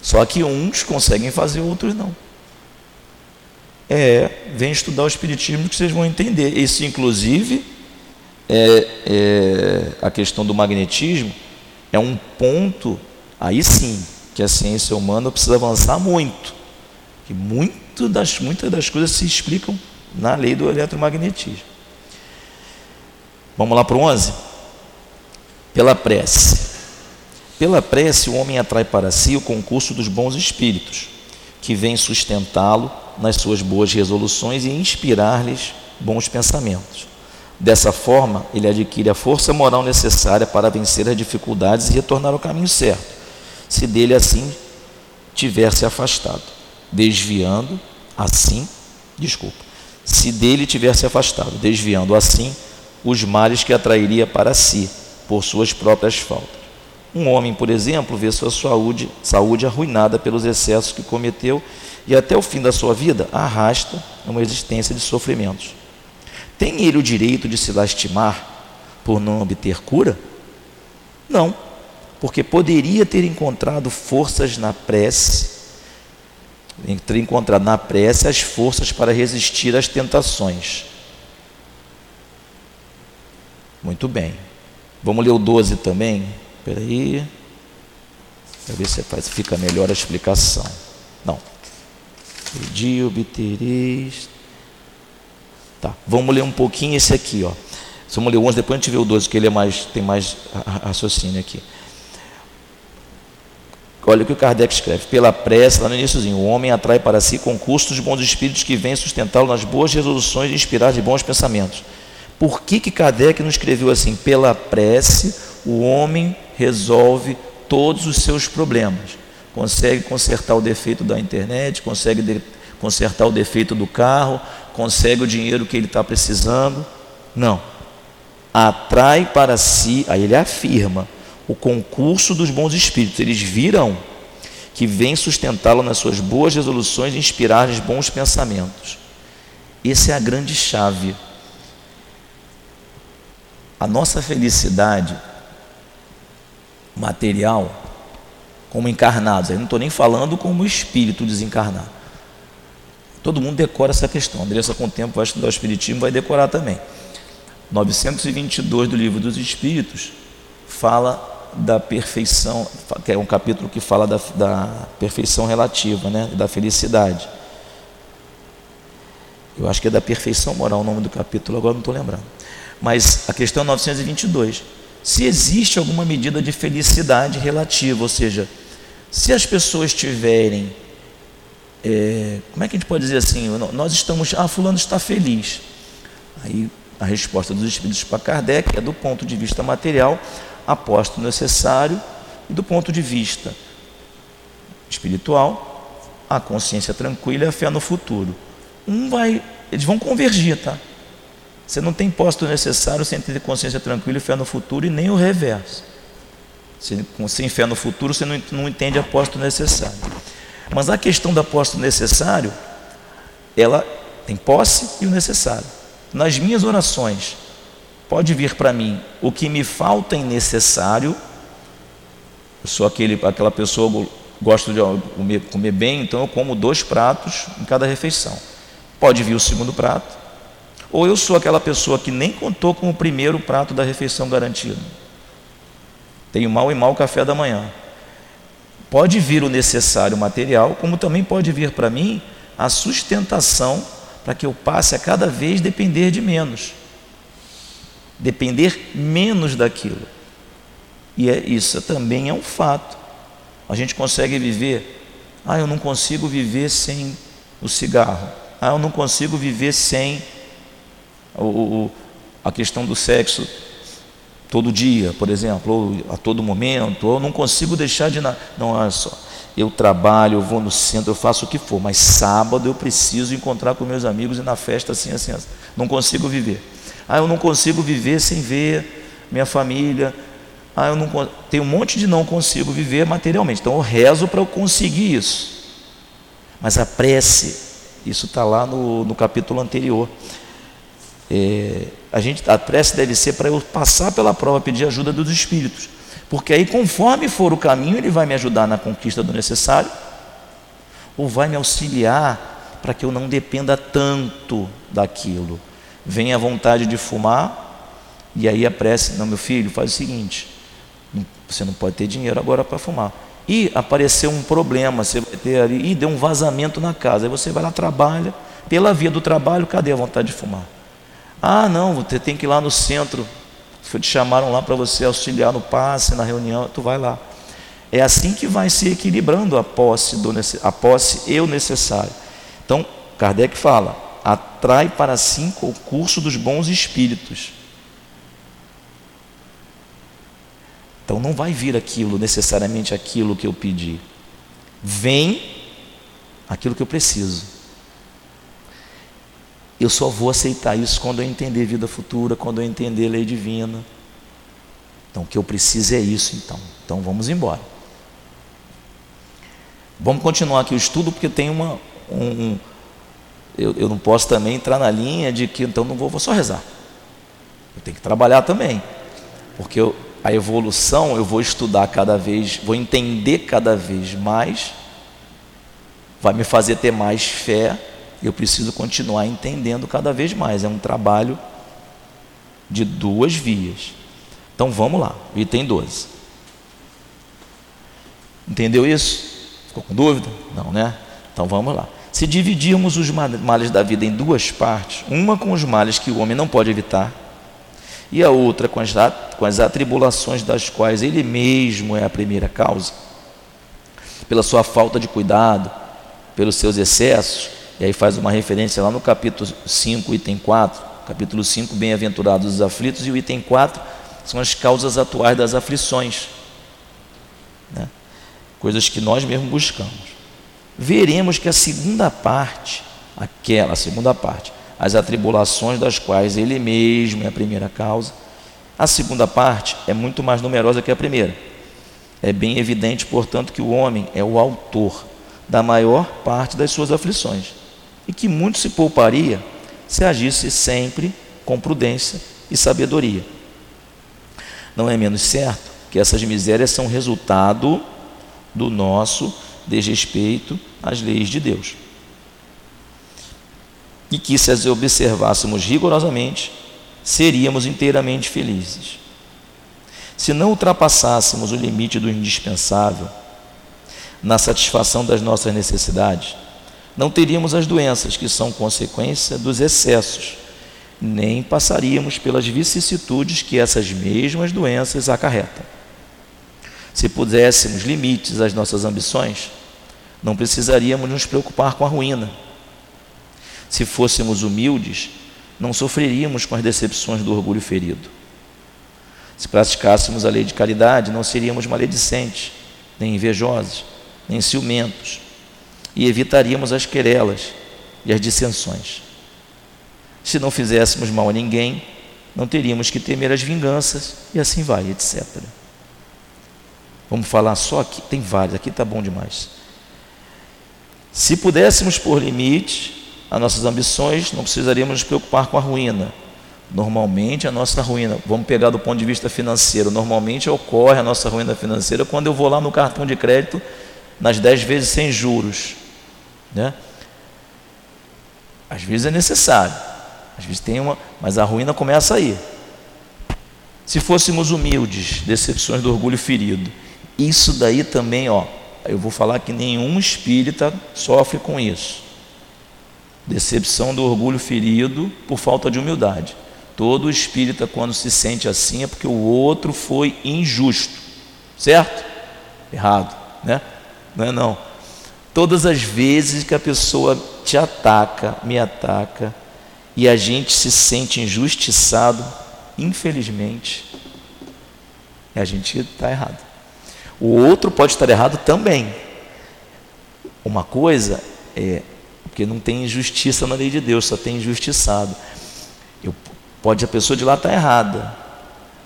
Só que uns conseguem fazer, outros não. É, vem estudar o Espiritismo que vocês vão entender. Isso, inclusive, é, é, a questão do magnetismo é um ponto, aí sim, que a ciência humana precisa avançar muito. Que muito das, muitas das coisas se explicam na lei do eletromagnetismo. Vamos lá para o 11? Pela prece. Pela prece, o homem atrai para si o concurso dos bons espíritos, que vem sustentá-lo nas suas boas resoluções e inspirar-lhes bons pensamentos. Dessa forma, ele adquire a força moral necessária para vencer as dificuldades e retornar ao caminho certo, se dele assim tiver se afastado, desviando assim, desculpa, se dele tiver se afastado, desviando assim os males que atrairia para si por suas próprias faltas. Um homem, por exemplo, vê sua saúde, saúde arruinada pelos excessos que cometeu e até o fim da sua vida arrasta uma existência de sofrimentos. Tem ele o direito de se lastimar por não obter cura? Não, porque poderia ter encontrado forças na prece, ter encontrado na prece as forças para resistir às tentações. Muito bem. Vamos ler o 12 também? Espera aí. Para ver se faz, fica melhor a explicação. Não. Pedi, obtereis. Tá. Vamos ler um pouquinho esse aqui, ó. Vamos ler o 11, depois a gente vê o 12, que ele é mais, tem mais raciocínio aqui. Olha o que o Kardec escreve. Pela prece, lá no iníciozinho, o homem atrai para si concursos dos bons espíritos que vêm sustentá-lo nas boas resoluções e inspirar de bons pensamentos. Por que, que Kardec não escreveu assim? Pela prece, o homem resolve todos os seus problemas. Consegue consertar o defeito da internet, consegue de, consertar o defeito do carro, consegue o dinheiro que ele está precisando. Não. Atrai para si, aí ele afirma, o concurso dos bons espíritos. Eles viram que vem sustentá-lo nas suas boas resoluções e inspirar-lhes bons pensamentos. Essa é a grande chave a nossa felicidade material, como encarnados, eu não estou nem falando como espírito desencarnado. Todo mundo decora essa questão. Andressa, com o tempo, vai estudar o Espiritismo, vai decorar também. 922 do Livro dos Espíritos fala da perfeição, que é um capítulo que fala da, da perfeição relativa, né, da felicidade. Eu acho que é da perfeição moral o nome do capítulo, agora não estou lembrando. Mas a questão é 922. Se existe alguma medida de felicidade relativa, ou seja, se as pessoas tiverem, é, como é que a gente pode dizer assim? Nós estamos, ah, fulano está feliz. Aí a resposta dos espíritos para Kardec é do ponto de vista material, aposto necessário, e do ponto de vista espiritual, a consciência tranquila e a fé no futuro. Um vai, eles vão convergir, tá? Você não tem posto necessário sem ter consciência tranquila e fé no futuro, e nem o reverso. Sem, fé no futuro, você não, não entende aposto necessário. Mas a questão do aposto necessário, ela tem posse e o necessário. Nas minhas orações, pode vir para mim o que me falta em necessário. Eu sou aquele, aquela pessoa gosto de comer, comer bem, então eu como dois pratos em cada refeição. Pode vir o segundo prato, Ou eu sou aquela pessoa que nem contou com o primeiro prato da refeição garantido. Tenho mal e mal café da manhã. Pode vir o necessário material, como também pode vir para mim a sustentação para que eu passe a cada vez depender de menos. Depender menos daquilo. E é, isso também é um fato. A gente consegue viver. Ah, eu não consigo viver sem o cigarro. Ah, eu não consigo viver sem o, o, a questão do sexo todo dia, por exemplo, ou a todo momento, ou não consigo deixar de. Não, olha só, eu trabalho, eu vou no centro, eu faço o que for, mas sábado eu preciso encontrar com meus amigos e na festa assim, assim, assim. Não consigo viver. Ah, eu não consigo viver sem ver minha família. Ah, eu não tem um monte de não consigo viver materialmente. Então eu rezo para eu conseguir isso. Mas a prece, isso está lá no, no capítulo anterior. É, a, gente, a prece deve ser para eu passar pela prova, pedir ajuda dos Espíritos. Porque aí, conforme for o caminho, ele vai me ajudar na conquista do necessário, ou vai me auxiliar para que eu não dependa tanto daquilo. Vem a vontade de fumar, e aí a prece, não, meu filho, faz o seguinte: você não pode ter dinheiro agora para fumar. E apareceu um problema, você vai ter ali, e deu um vazamento na casa. Aí você vai lá, trabalha, pela via do trabalho, cadê a vontade de fumar? Ah, não, você tem que ir lá no centro. Te chamaram lá para você auxiliar no passe, na reunião, tu vai lá. É assim que vai se equilibrando a posse, do, a posse e o necessário. Então, Kardec fala: atrai para si o curso dos bons espíritos. Então não vai vir aquilo, necessariamente aquilo que eu pedi. Vem aquilo que eu preciso. Eu só vou aceitar isso quando eu entender vida futura, quando eu entender lei divina. Então, o que eu preciso é isso, então. Então, vamos embora. Vamos continuar aqui o estudo, porque tem uma. Um, eu, eu não posso também entrar na linha de que, então, não vou, vou só rezar. Eu tenho que trabalhar também. Porque eu, a evolução, eu vou estudar cada vez, vou entender cada vez mais, vai me fazer ter mais fé eu preciso continuar entendendo cada vez mais. É um trabalho de duas vias. Então vamos lá, item 12. Entendeu isso? Ficou com dúvida? Não, né? Então vamos lá. Se dividirmos os males da vida em duas partes, uma com os males que o homem não pode evitar, e a outra com as, com as atribulações das quais ele mesmo é a primeira causa, pela sua falta de cuidado, pelos seus excessos, e aí faz uma referência lá no capítulo 5, item 4. Capítulo 5, bem-aventurados os aflitos, e o item 4 são as causas atuais das aflições. Né? Coisas que nós mesmos buscamos. Veremos que a segunda parte, aquela segunda parte, as atribulações das quais ele mesmo é a primeira causa, a segunda parte é muito mais numerosa que a primeira. É bem evidente, portanto, que o homem é o autor da maior parte das suas aflições e que muito se pouparia se agisse sempre com prudência e sabedoria. Não é menos certo que essas misérias são resultado do nosso desrespeito às leis de Deus. E que se as observássemos rigorosamente, seríamos inteiramente felizes. Se não ultrapassássemos o limite do indispensável na satisfação das nossas necessidades, não teríamos as doenças que são consequência dos excessos, nem passaríamos pelas vicissitudes que essas mesmas doenças acarretam. Se puséssemos limites às nossas ambições, não precisaríamos nos preocupar com a ruína. Se fôssemos humildes, não sofreríamos com as decepções do orgulho ferido. Se praticássemos a lei de caridade, não seríamos maledicentes, nem invejosos, nem ciumentos e evitaríamos as querelas e as dissensões. Se não fizéssemos mal a ninguém, não teríamos que temer as vinganças e assim vai, etc. Vamos falar só aqui, tem vários, aqui está bom demais. Se pudéssemos pôr limite às nossas ambições, não precisaríamos nos preocupar com a ruína. Normalmente a nossa ruína, vamos pegar do ponto de vista financeiro, normalmente ocorre a nossa ruína financeira quando eu vou lá no cartão de crédito nas 10 vezes sem juros. Né? Às vezes é necessário, Às vezes tem uma, mas a ruína começa aí. Se fôssemos humildes, decepções do orgulho ferido, isso daí também, ó, eu vou falar que nenhum espírita sofre com isso. Decepção do orgulho ferido por falta de humildade. Todo espírita, quando se sente assim, é porque o outro foi injusto, certo? Errado, né? Não é não. Todas as vezes que a pessoa te ataca, me ataca, e a gente se sente injustiçado, infelizmente, a gente está errado. O outro pode estar errado também. Uma coisa é porque não tem injustiça na lei de Deus, só tem injustiçado. Eu, pode a pessoa de lá estar errada,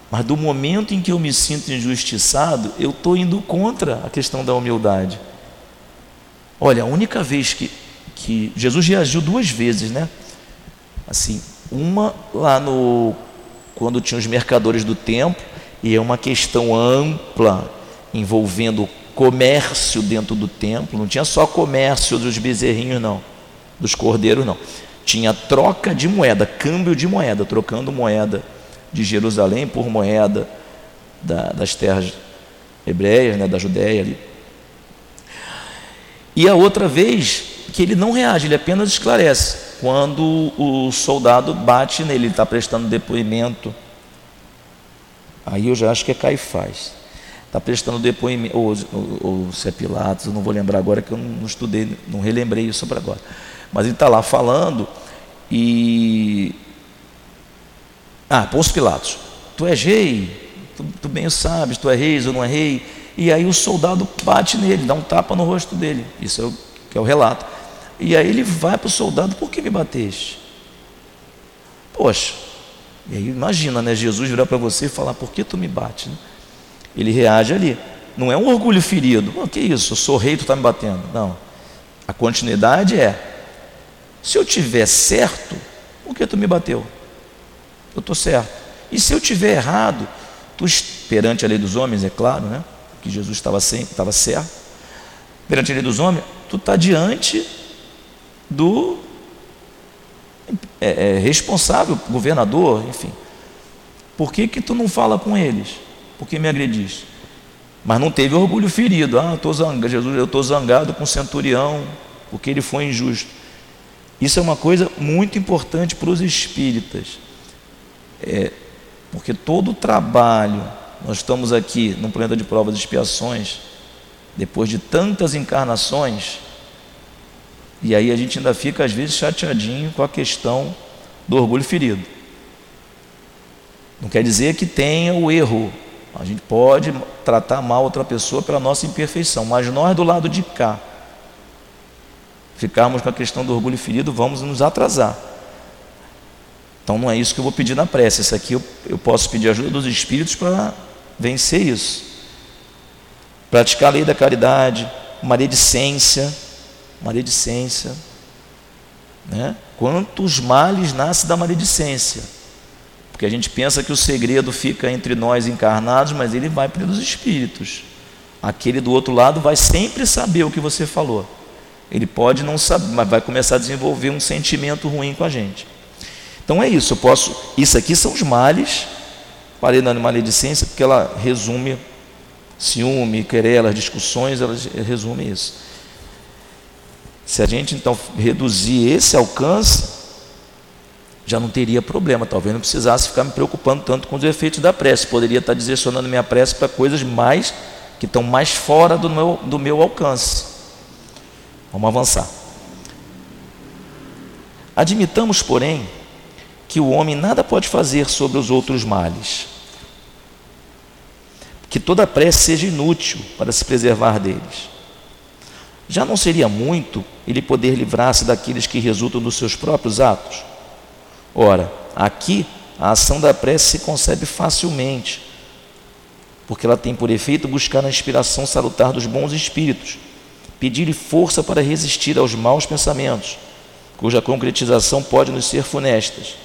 mas do momento em que eu me sinto injustiçado, eu estou indo contra a questão da humildade. Olha, a única vez que, que Jesus reagiu duas vezes, né? Assim, uma lá no quando tinha os mercadores do templo e é uma questão ampla envolvendo comércio dentro do templo. Não tinha só comércio dos bezerrinhos, não, dos cordeiros, não. Tinha troca de moeda, câmbio de moeda, trocando moeda de Jerusalém por moeda da, das terras hebreias, né, da Judéia ali. E a outra vez que ele não reage, ele apenas esclarece quando o soldado bate nele, ele está prestando depoimento. Aí eu já acho que é Caifás. Está prestando depoimento, ou, ou, ou, se é Pilatos, eu não vou lembrar agora que eu não estudei, não relembrei isso para agora. Mas ele está lá falando e. Ah, Pôncio Pilatos, tu és rei, tu, tu bem sabes, tu és rei ou não é rei. E aí o soldado bate nele, dá um tapa no rosto dele. Isso é o, é o relato. E aí ele vai para o soldado, por que me bateste? Poxa, e aí imagina, né? Jesus virar para você e falar, por que tu me bate? Ele reage ali. Não é um orgulho ferido. O que isso? Eu sou rei, tu está me batendo. Não. A continuidade é: se eu tiver certo, por que tu me bateu? Eu estou certo. E se eu tiver errado, tu perante a lei dos homens, é claro, né? Que Jesus estava estava certo. Perante a lei dos homens, tu está diante do é, é, responsável, governador, enfim. Por que, que tu não fala com eles? Por que me agrediste? Mas não teve orgulho ferido. Ah, eu zangado, Jesus, eu estou zangado com o centurião, porque ele foi injusto. Isso é uma coisa muito importante para os espíritas. É, porque todo o trabalho, nós estamos aqui no planeta de provas e expiações, depois de tantas encarnações, e aí a gente ainda fica às vezes chateadinho com a questão do orgulho ferido. Não quer dizer que tenha o erro. A gente pode tratar mal outra pessoa pela nossa imperfeição, mas nós do lado de cá, ficarmos com a questão do orgulho ferido, vamos nos atrasar. Então não é isso que eu vou pedir na prece. Isso aqui eu, eu posso pedir ajuda dos espíritos para vencer isso. Praticar a lei da caridade, maledicência maledicência. Né? Quantos males nasce da maledicência? Porque a gente pensa que o segredo fica entre nós encarnados, mas ele vai pelos espíritos. Aquele do outro lado vai sempre saber o que você falou. Ele pode não saber, mas vai começar a desenvolver um sentimento ruim com a gente. Então é isso, eu posso. Isso aqui são os males. Parei na maledicência porque ela resume ciúme, querelas, discussões, ela resume isso. Se a gente então reduzir esse alcance, já não teria problema. Talvez não precisasse ficar me preocupando tanto com os efeitos da prece. Poderia estar direcionando minha prece para coisas mais que estão mais fora do meu, do meu alcance. Vamos avançar. Admitamos, porém, que o homem nada pode fazer sobre os outros males. Que toda prece seja inútil para se preservar deles. Já não seria muito ele poder livrar-se daqueles que resultam dos seus próprios atos? Ora, aqui a ação da prece se concebe facilmente, porque ela tem por efeito buscar a inspiração salutar dos bons espíritos, pedir-lhe força para resistir aos maus pensamentos, cuja concretização pode nos ser funestas.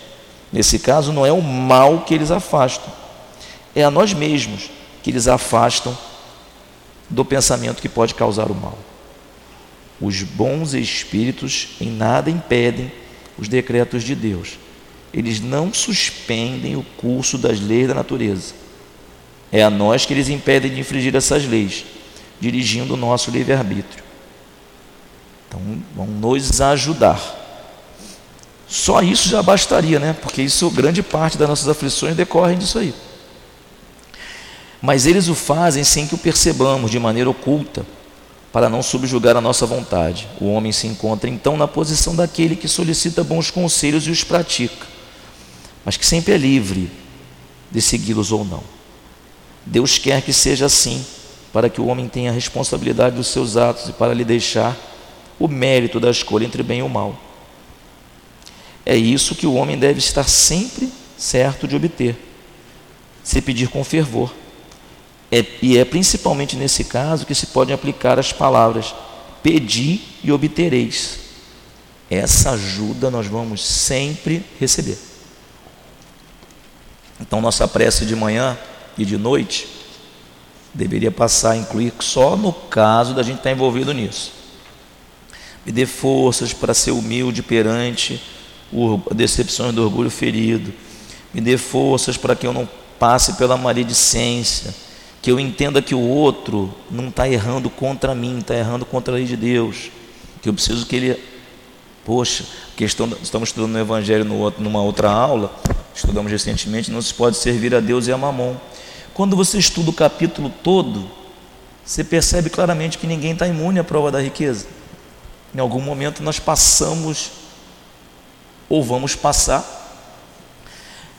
Nesse caso, não é o mal que eles afastam, é a nós mesmos que eles afastam do pensamento que pode causar o mal. Os bons espíritos em nada impedem os decretos de Deus, eles não suspendem o curso das leis da natureza. É a nós que eles impedem de infringir essas leis, dirigindo o nosso livre-arbítrio. Então, vão nos ajudar. Só isso já bastaria, né? Porque isso, grande parte das nossas aflições decorrem disso aí. Mas eles o fazem sem que o percebamos, de maneira oculta, para não subjugar a nossa vontade. O homem se encontra então na posição daquele que solicita bons conselhos e os pratica, mas que sempre é livre de segui-los ou não. Deus quer que seja assim, para que o homem tenha a responsabilidade dos seus atos e para lhe deixar o mérito da escolha entre bem e mal. É isso que o homem deve estar sempre certo de obter, se pedir com fervor é, e é principalmente nesse caso que se podem aplicar as palavras pedi e obtereis. Essa ajuda nós vamos sempre receber. Então, nossa prece de manhã e de noite deveria passar a incluir só no caso da gente estar envolvido nisso. Me dê forças para ser humilde perante decepções do orgulho ferido. Me dê forças para que eu não passe pela maledicência que eu entenda que o outro não está errando contra mim, está errando contra a lei de Deus, que eu preciso que ele, poxa, questão, estamos estudando no Evangelho no outro, numa outra aula, estudamos recentemente, não se pode servir a Deus e a Mamon. Quando você estuda o capítulo todo, você percebe claramente que ninguém está imune à prova da riqueza. Em algum momento nós passamos ou vamos passar,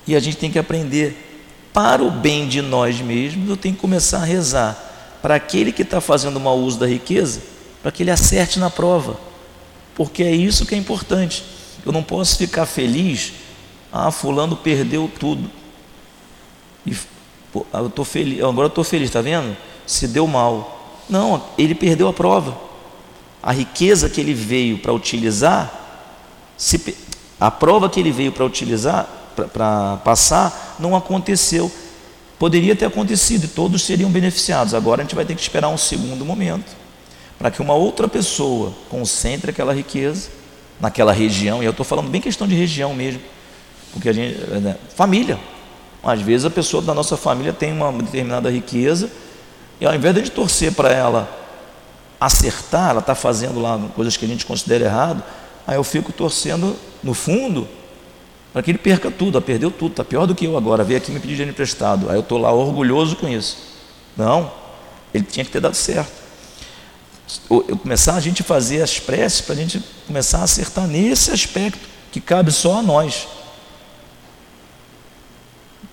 e a gente tem que aprender para o bem de nós mesmos, eu tenho que começar a rezar para aquele que está fazendo mau uso da riqueza, para que ele acerte na prova, porque é isso que é importante. Eu não posso ficar feliz, ah, fulano perdeu tudo. E, pô, eu tô feliz, agora eu estou feliz, está vendo? Se deu mal. Não, ele perdeu a prova. A riqueza que ele veio para utilizar, se, a prova que ele veio para utilizar, para passar, não aconteceu. Poderia ter acontecido e todos seriam beneficiados. Agora a gente vai ter que esperar um segundo momento para que uma outra pessoa concentre aquela riqueza naquela região. E eu estou falando bem questão de região mesmo, porque a gente, né, família. Às vezes a pessoa da nossa família tem uma determinada riqueza e ao invés de torcer para ela acertar, ela está fazendo lá coisas que a gente considera errado, aí eu fico torcendo no fundo para que ele perca tudo, ah, perdeu tudo, está pior do que eu agora, veio aqui me pedir dinheiro emprestado, aí eu estou lá orgulhoso com isso. Não, ele tinha que ter dado certo. Eu começar a gente fazer as preces para a gente começar a acertar nesse aspecto que cabe só a nós.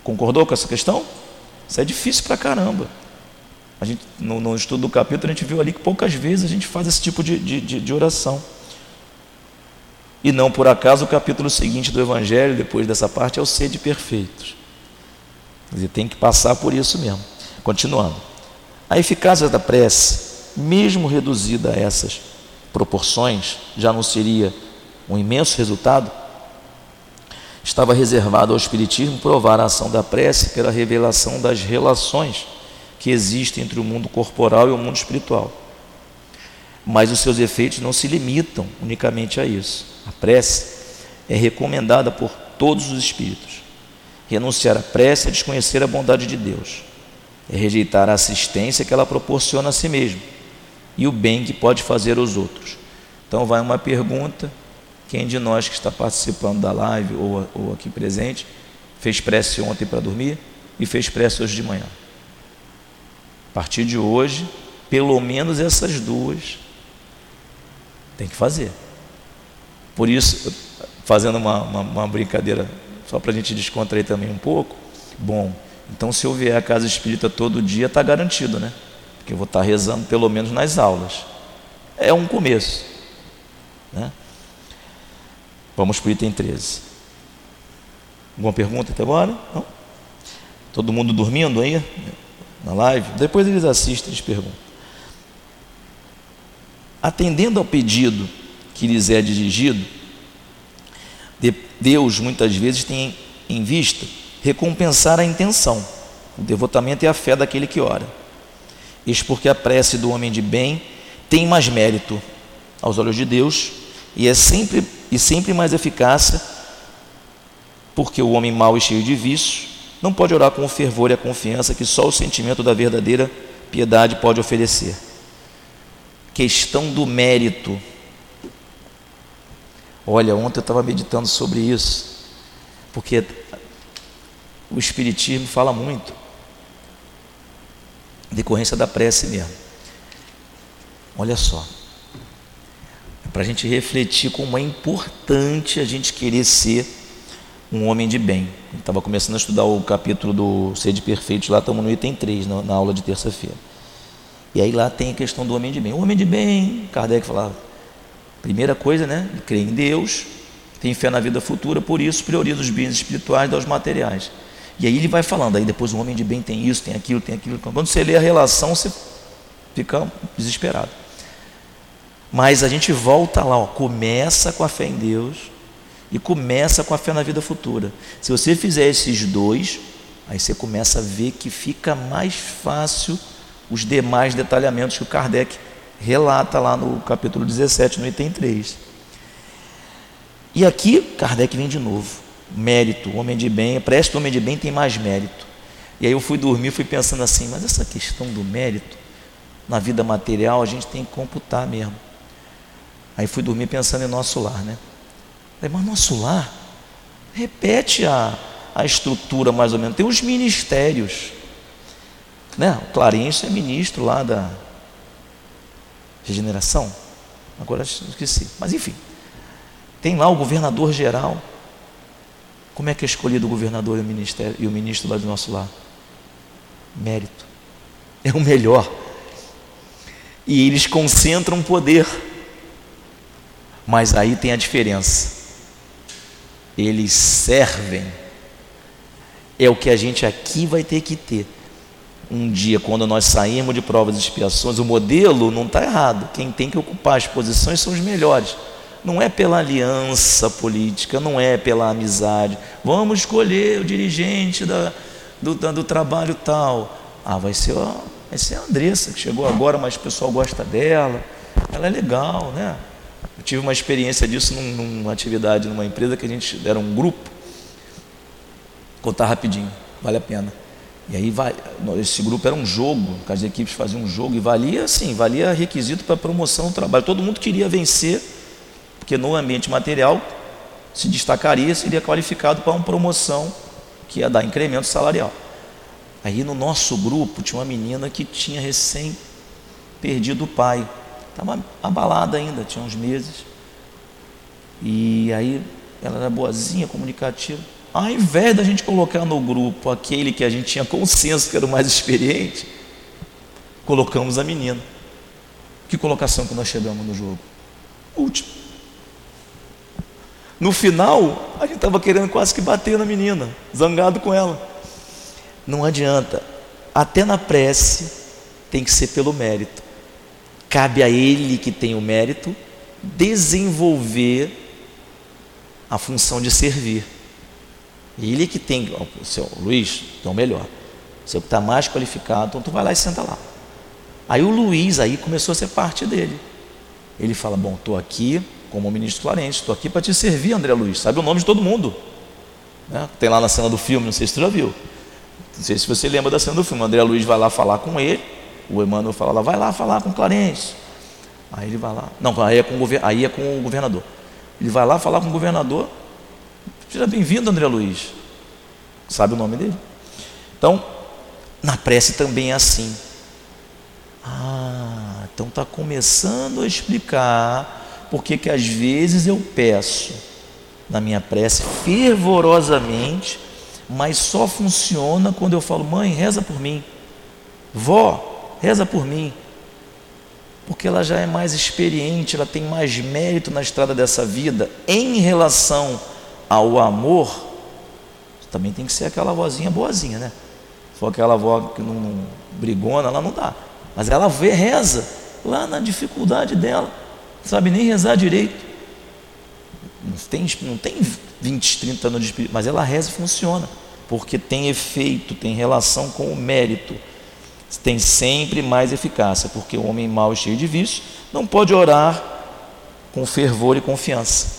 Concordou com essa questão? Isso é difícil para caramba. A gente, no, no, estudo do capítulo, a gente viu ali que poucas vezes a gente faz esse tipo de, de, de, de oração. E não por acaso o capítulo seguinte do Evangelho, depois dessa parte, é o sede perfeitos. Dizer, tem que passar por isso mesmo. Continuando. A eficácia da prece, mesmo reduzida a essas proporções, já não seria um imenso resultado? Estava reservado ao Espiritismo provar a ação da prece pela revelação das relações que existem entre o mundo corporal e o mundo espiritual. Mas os seus efeitos não se limitam unicamente a isso a prece, é recomendada por todos os espíritos. Renunciar à prece é desconhecer a bondade de Deus, é rejeitar a assistência que ela proporciona a si mesmo e o bem que pode fazer aos outros. Então, vai uma pergunta: quem de nós que está participando da live ou, ou aqui presente fez prece ontem para dormir e fez prece hoje de manhã? A partir de hoje, pelo menos essas duas tem que fazer. Por isso, fazendo uma, uma, uma brincadeira, só para a gente descontrair também um pouco, bom, então se eu vier à casa espírita todo dia, está garantido, né? Porque eu vou estar tá rezando pelo menos nas aulas. É um começo. Né? Vamos para o item 13. Alguma pergunta até agora? Não? Todo mundo dormindo aí na live? Depois eles assistem, eles perguntam. Atendendo ao pedido que lhes é dirigido, Deus muitas vezes tem em vista recompensar a intenção, o devotamento e a fé daquele que ora. Isso porque a prece do homem de bem tem mais mérito aos olhos de Deus e é sempre e sempre mais eficácia porque o homem mau e cheio de vícios não pode orar com o fervor e a confiança que só o sentimento da verdadeira piedade pode oferecer. Questão do mérito. Olha, ontem eu estava meditando sobre isso, porque o Espiritismo fala muito, decorrência da prece mesmo. Olha só, é para a gente refletir como é importante a gente querer ser um homem de bem. Estava começando a estudar o capítulo do Ser de Perfeitos, lá estamos no item 3, na, na aula de terça-feira. E aí lá tem a questão do homem de bem. O homem de bem, Kardec falava, primeira coisa, né? Crê em Deus, tem fé na vida futura, por isso prioriza os bens espirituais dos materiais. E aí ele vai falando, aí depois o homem de bem tem isso, tem aquilo, tem aquilo. Quando você lê a relação, você fica desesperado. Mas a gente volta lá, ó, começa com a fé em Deus, e começa com a fé na vida futura. Se você fizer esses dois, aí você começa a ver que fica mais fácil os demais detalhamentos que o Kardec relata lá no capítulo 17, no item 3. E aqui Kardec vem de novo. Mérito, homem de bem, presta o homem de bem tem mais mérito. E aí eu fui dormir, fui pensando assim, mas essa questão do mérito na vida material a gente tem que computar mesmo. Aí fui dormir pensando em nosso lar, né? Mas nosso lar repete a, a estrutura mais ou menos. Tem os ministérios. Né? O Clarence é ministro lá da regeneração. Agora esqueci. Mas enfim. Tem lá o governador geral. Como é que é escolhido o governador e o, ministério, e o ministro lá do nosso lar? Mérito. É o melhor. E eles concentram poder. Mas aí tem a diferença eles servem. É o que a gente aqui vai ter que ter. Um dia, quando nós sairmos de provas e expiações, o modelo não está errado. Quem tem que ocupar as posições são os melhores. Não é pela aliança política, não é pela amizade. Vamos escolher o dirigente da, do, da, do trabalho tal. Ah, vai ser, ó, vai ser a Andressa, que chegou agora, mas o pessoal gosta dela. Ela é legal, né? Eu tive uma experiência disso num, numa atividade numa empresa que a gente era um grupo. Vou contar rapidinho, vale a pena. E aí esse grupo era um jogo, as equipes faziam um jogo e valia assim, valia requisito para promoção do trabalho. Todo mundo queria vencer, porque no ambiente material se destacaria, seria qualificado para uma promoção que ia dar incremento salarial. Aí no nosso grupo tinha uma menina que tinha recém perdido o pai. Estava abalada ainda, tinha uns meses. E aí ela era boazinha, comunicativa. Ao invés da gente colocar no grupo aquele que a gente tinha consenso que era o mais experiente, colocamos a menina. Que colocação que nós chegamos no jogo? Último. No final, a gente estava querendo quase que bater na menina, zangado com ela. Não adianta. Até na prece tem que ser pelo mérito. Cabe a ele que tem o mérito desenvolver a função de servir. Ele que tem, o seu Luiz, então melhor. Você que está mais qualificado, então tu vai lá e senta lá. Aí o Luiz aí começou a ser parte dele. Ele fala: Bom, estou aqui como ministro Clarence, estou aqui para te servir, André Luiz. Sabe o nome de todo mundo? Né? Tem lá na cena do filme, não sei se tu já viu. Não sei se você lembra da cena do filme. André Luiz vai lá falar com ele o Emmanuel fala lá, vai lá falar com o Clarence. Aí ele vai lá. Não, aí é com o, aí é com o governador. Ele vai lá falar com o governador. Seja bem-vindo, André Luiz. Sabe o nome dele? Então, na prece também é assim. Ah, então está começando a explicar porque que às vezes eu peço na minha prece fervorosamente, mas só funciona quando eu falo, mãe, reza por mim. Vó, reza por mim. Porque ela já é mais experiente, ela tem mais mérito na estrada dessa vida. Em relação ao amor, também tem que ser aquela vozinha boazinha, né? For aquela avó que não, não brigona, ela não dá. Mas ela vê, reza lá na dificuldade dela, sabe nem rezar direito. Não tem, não tem 20, 30 anos de espírito, mas ela reza e funciona, porque tem efeito, tem relação com o mérito tem sempre mais eficácia, porque o homem mau e cheio de vício não pode orar com fervor e confiança,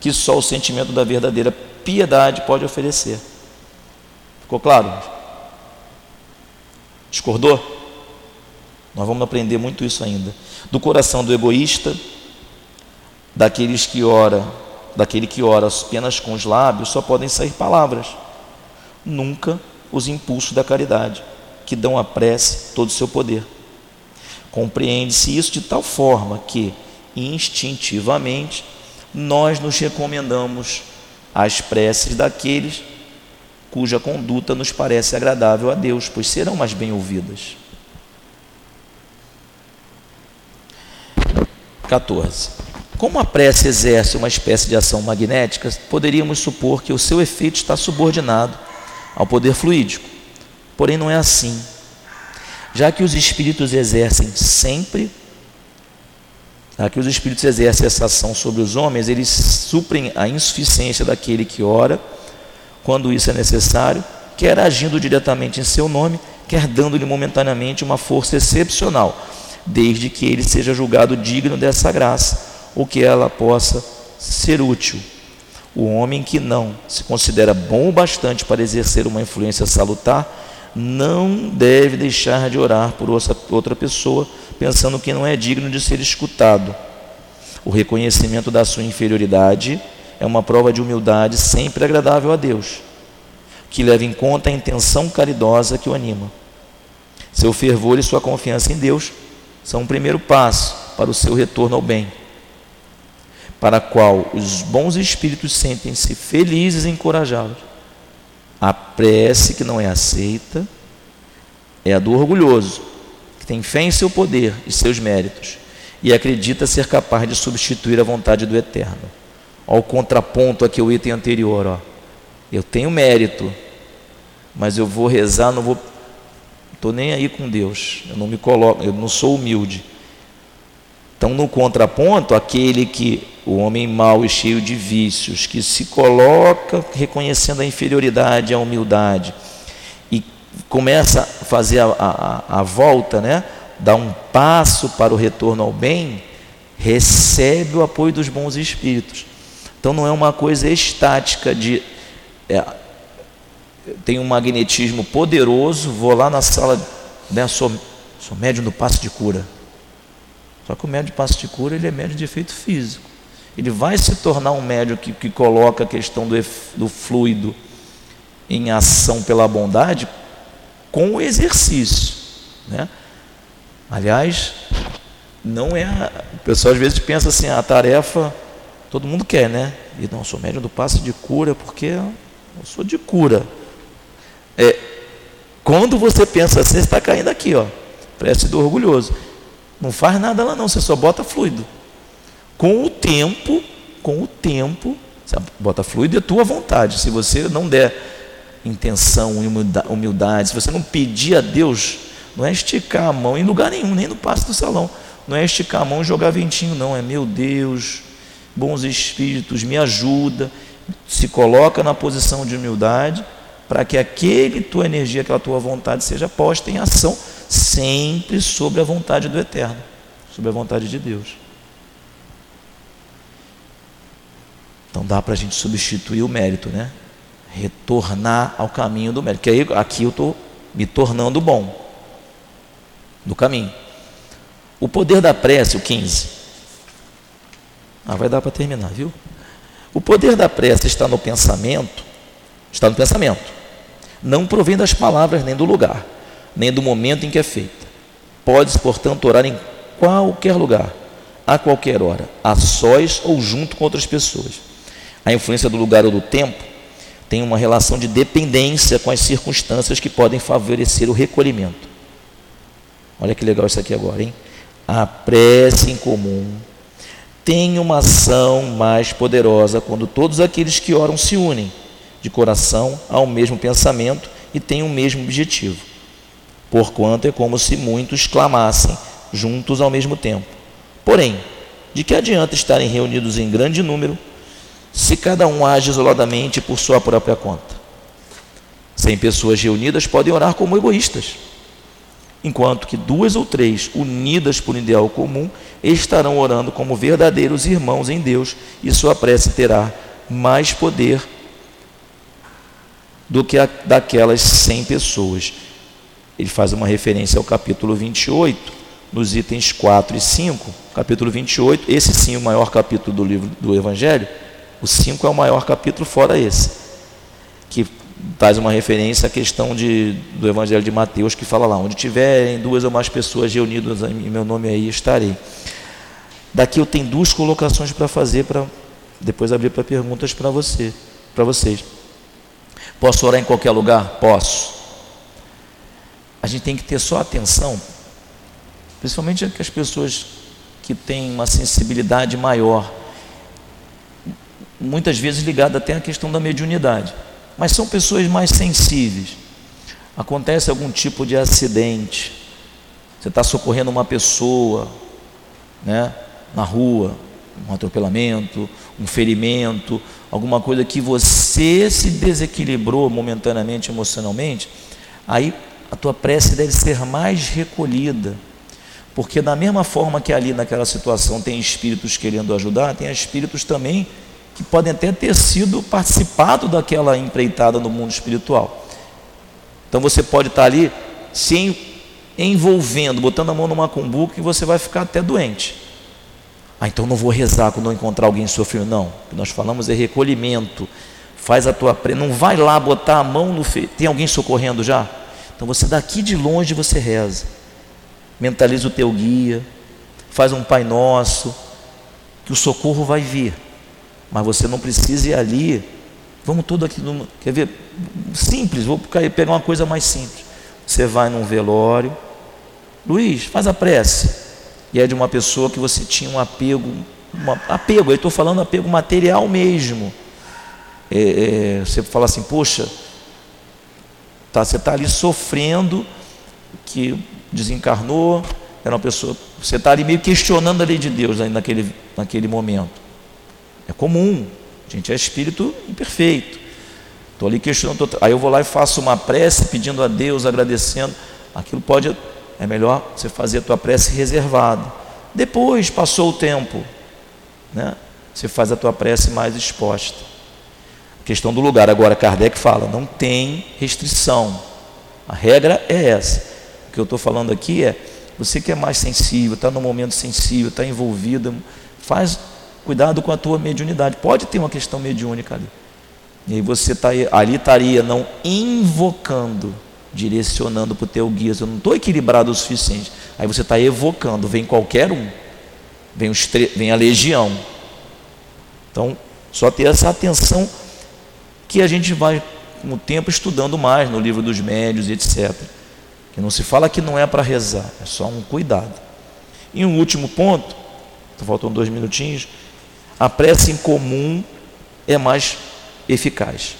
que só o sentimento da verdadeira piedade pode oferecer. Ficou claro? Discordou? Nós vamos aprender muito isso ainda. Do coração do egoísta, daqueles que ora, daquele que ora apenas com os lábios, só podem sair palavras. Nunca os impulsos da caridade, que dão à prece todo o seu poder. Compreende-se isso de tal forma que, instintivamente, nós nos recomendamos às preces daqueles cuja conduta nos parece agradável a Deus, pois serão mais bem ouvidas. 14. Como a prece exerce uma espécie de ação magnética, poderíamos supor que o seu efeito está subordinado ao poder fluídico. Porém, não é assim. Já que os espíritos exercem sempre, que os espíritos exercem essa ação sobre os homens, eles suprem a insuficiência daquele que ora, quando isso é necessário, quer agindo diretamente em seu nome, quer dando-lhe momentaneamente uma força excepcional, desde que ele seja julgado digno dessa graça, ou que ela possa ser útil. O homem que não se considera bom o bastante para exercer uma influência salutar, não deve deixar de orar por outra pessoa, pensando que não é digno de ser escutado. O reconhecimento da sua inferioridade é uma prova de humildade sempre agradável a Deus, que leva em conta a intenção caridosa que o anima. Seu fervor e sua confiança em Deus são o primeiro passo para o seu retorno ao bem, para qual os bons espíritos sentem-se felizes e encorajados a prece que não é aceita é a do orgulhoso, que tem fé em seu poder e seus méritos e acredita ser capaz de substituir a vontade do Eterno. Ao contraponto aqui o item anterior, ó. Eu tenho mérito, mas eu vou rezar, não vou estou nem aí com Deus. Eu não me coloco, eu não sou humilde. Então, no contraponto, aquele que o homem mau e cheio de vícios, que se coloca reconhecendo a inferioridade, a humildade, e começa a fazer a, a, a volta, né? dá um passo para o retorno ao bem, recebe o apoio dos bons espíritos. Então, não é uma coisa estática de. É, tem um magnetismo poderoso, vou lá na sala, né, sou, sou médium do passo de cura só que o médio de passo de cura ele é médio de efeito físico. Ele vai se tornar um médio que, que coloca a questão do, do fluido em ação pela bondade com o exercício. Né? Aliás, não é. O pessoal às vezes pensa assim, a tarefa todo mundo quer, né? E não, sou médium do passe de cura porque eu sou de cura. É, quando você pensa assim, você está caindo aqui, ó. Prece do orgulhoso. Não faz nada lá não, você só bota fluido. Com o tempo, com o tempo, bota fluido é tua vontade. Se você não der intenção, humildade, se você não pedir a Deus, não é esticar a mão em lugar nenhum, nem no passo do salão. Não é esticar a mão e jogar ventinho, não. É meu Deus, bons espíritos, me ajuda. Se coloca na posição de humildade para que aquele tua energia, aquela tua vontade seja posta em ação sempre sobre a vontade do Eterno, sobre a vontade de Deus. Então dá para a gente substituir o mérito, né? Retornar ao caminho do mérito. Que aí aqui eu estou me tornando bom no caminho. O poder da prece, o 15. Ah, vai dar para terminar, viu? O poder da prece está no pensamento, está no pensamento. Não provém das palavras nem do lugar nem do momento em que é feita. Podes, portanto, orar em qualquer lugar, a qualquer hora, a sós ou junto com outras pessoas. A influência do lugar ou do tempo tem uma relação de dependência com as circunstâncias que podem favorecer o recolhimento. Olha que legal isso aqui agora, hein? A prece em comum tem uma ação mais poderosa quando todos aqueles que oram se unem de coração ao mesmo pensamento e têm o mesmo objetivo porquanto é como se muitos clamassem juntos ao mesmo tempo. Porém, de que adianta estarem reunidos em grande número se cada um age isoladamente por sua própria conta? Cem pessoas reunidas podem orar como egoístas, enquanto que duas ou três, unidas por um ideal comum, estarão orando como verdadeiros irmãos em Deus, e sua prece terá mais poder do que a, daquelas 100 pessoas. Ele faz uma referência ao capítulo 28, nos itens 4 e 5. Capítulo 28, esse sim é o maior capítulo do livro do Evangelho. O 5 é o maior capítulo fora esse, que faz uma referência à questão de, do Evangelho de Mateus, que fala lá, onde tiverem duas ou mais pessoas reunidas em meu nome aí estarei. Daqui eu tenho duas colocações para fazer para depois abrir para perguntas para você, para vocês. Posso orar em qualquer lugar? Posso. A gente tem que ter só atenção, principalmente que as pessoas que têm uma sensibilidade maior, muitas vezes ligada até à questão da mediunidade, mas são pessoas mais sensíveis. Acontece algum tipo de acidente, você está socorrendo uma pessoa, né, na rua, um atropelamento, um ferimento, alguma coisa que você se desequilibrou momentaneamente emocionalmente, aí a tua prece deve ser mais recolhida. Porque da mesma forma que ali naquela situação tem espíritos querendo ajudar, tem espíritos também que podem até ter sido participado daquela empreitada no mundo espiritual. Então você pode estar ali se envolvendo, botando a mão numa cumbuca e você vai ficar até doente. Ah, então não vou rezar quando encontrar alguém sofrendo. Não, o que nós falamos é recolhimento. Faz a tua pre... Não vai lá botar a mão no fe... Tem alguém socorrendo já? Então você daqui de longe você reza. Mentaliza o teu guia. Faz um Pai Nosso. Que o socorro vai vir. Mas você não precisa ir ali. Vamos tudo aqui. No... Quer ver? Simples. Vou pegar uma coisa mais simples. Você vai num velório. Luiz, faz a prece e é de uma pessoa que você tinha um apego, um apego, eu estou falando apego material mesmo. É, é, você fala assim, poxa, tá, você está ali sofrendo, que desencarnou, era uma pessoa, você está ali meio questionando a lei de Deus naquele, naquele momento. É comum, a gente é espírito imperfeito. Estou ali questionando, tô, aí eu vou lá e faço uma prece pedindo a Deus, agradecendo. Aquilo pode é melhor você fazer a tua prece reservada. Depois, passou o tempo, né? você faz a tua prece mais exposta. A questão do lugar. Agora, Kardec fala, não tem restrição. A regra é essa. O que eu estou falando aqui é, você que é mais sensível, está no momento sensível, está envolvido, faz cuidado com a tua mediunidade. Pode ter uma questão mediúnica ali. E aí você tá, ali estaria não invocando direcionando para o teu guia. Eu não estou equilibrado o suficiente. Aí você está evocando, vem qualquer um, vem, os vem a legião. Então, só ter essa atenção que a gente vai, com o tempo, estudando mais no livro dos médios, etc. Que não se fala que não é para rezar, é só um cuidado. E um último ponto, faltando dois minutinhos, a prece em comum é mais eficaz.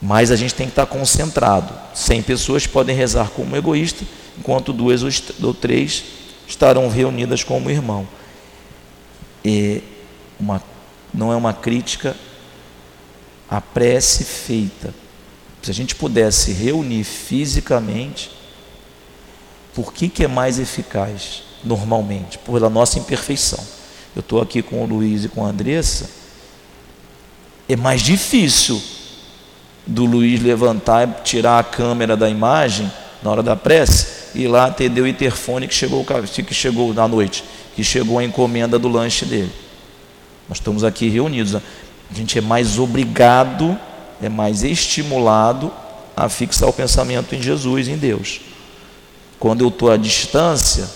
Mas a gente tem que estar concentrado. 100 pessoas podem rezar como egoísta, enquanto duas ou três estarão reunidas como irmão. E uma, não é uma crítica à prece feita. Se a gente pudesse reunir fisicamente, por que, que é mais eficaz normalmente? Pela nossa imperfeição. Eu estou aqui com o Luiz e com a Andressa. É mais difícil do Luiz levantar e tirar a câmera da imagem na hora da prece e ir lá atender o interfone que chegou, que chegou na noite, que chegou a encomenda do lanche dele. Nós estamos aqui reunidos. A gente é mais obrigado, é mais estimulado a fixar o pensamento em Jesus, em Deus. Quando eu estou à distância,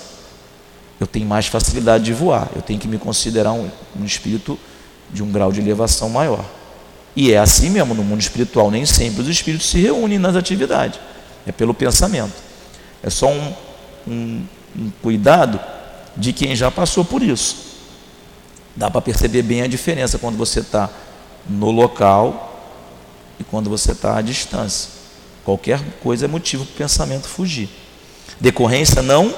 eu tenho mais facilidade de voar. Eu tenho que me considerar um, um espírito de um grau de elevação maior. E é assim mesmo no mundo espiritual, nem sempre os espíritos se reúnem nas atividades, é pelo pensamento. É só um, um, um cuidado de quem já passou por isso. Dá para perceber bem a diferença quando você está no local e quando você está à distância. Qualquer coisa é motivo para o pensamento fugir. Decorrência não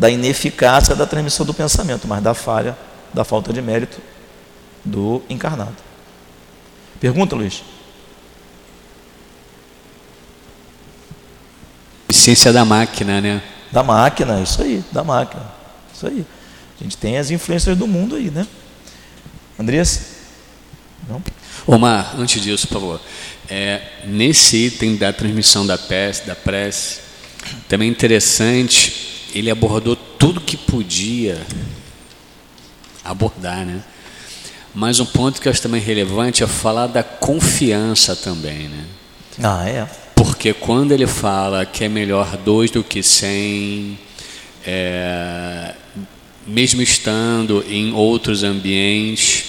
da ineficácia da transmissão do pensamento, mas da falha, da falta de mérito do encarnado. Pergunta, Luiz. Eficiência da máquina, né? Da máquina, isso aí, da máquina. Isso aí. A gente tem as influências do mundo aí, né? Andressa? Não? Omar, antes disso, por favor. É, nesse item da transmissão da prece, da prece, também interessante, ele abordou tudo que podia abordar, né? Mas um ponto que eu acho também relevante é falar da confiança também, né? Ah, é. Porque quando ele fala que é melhor dois do que cem, é, mesmo estando em outros ambientes,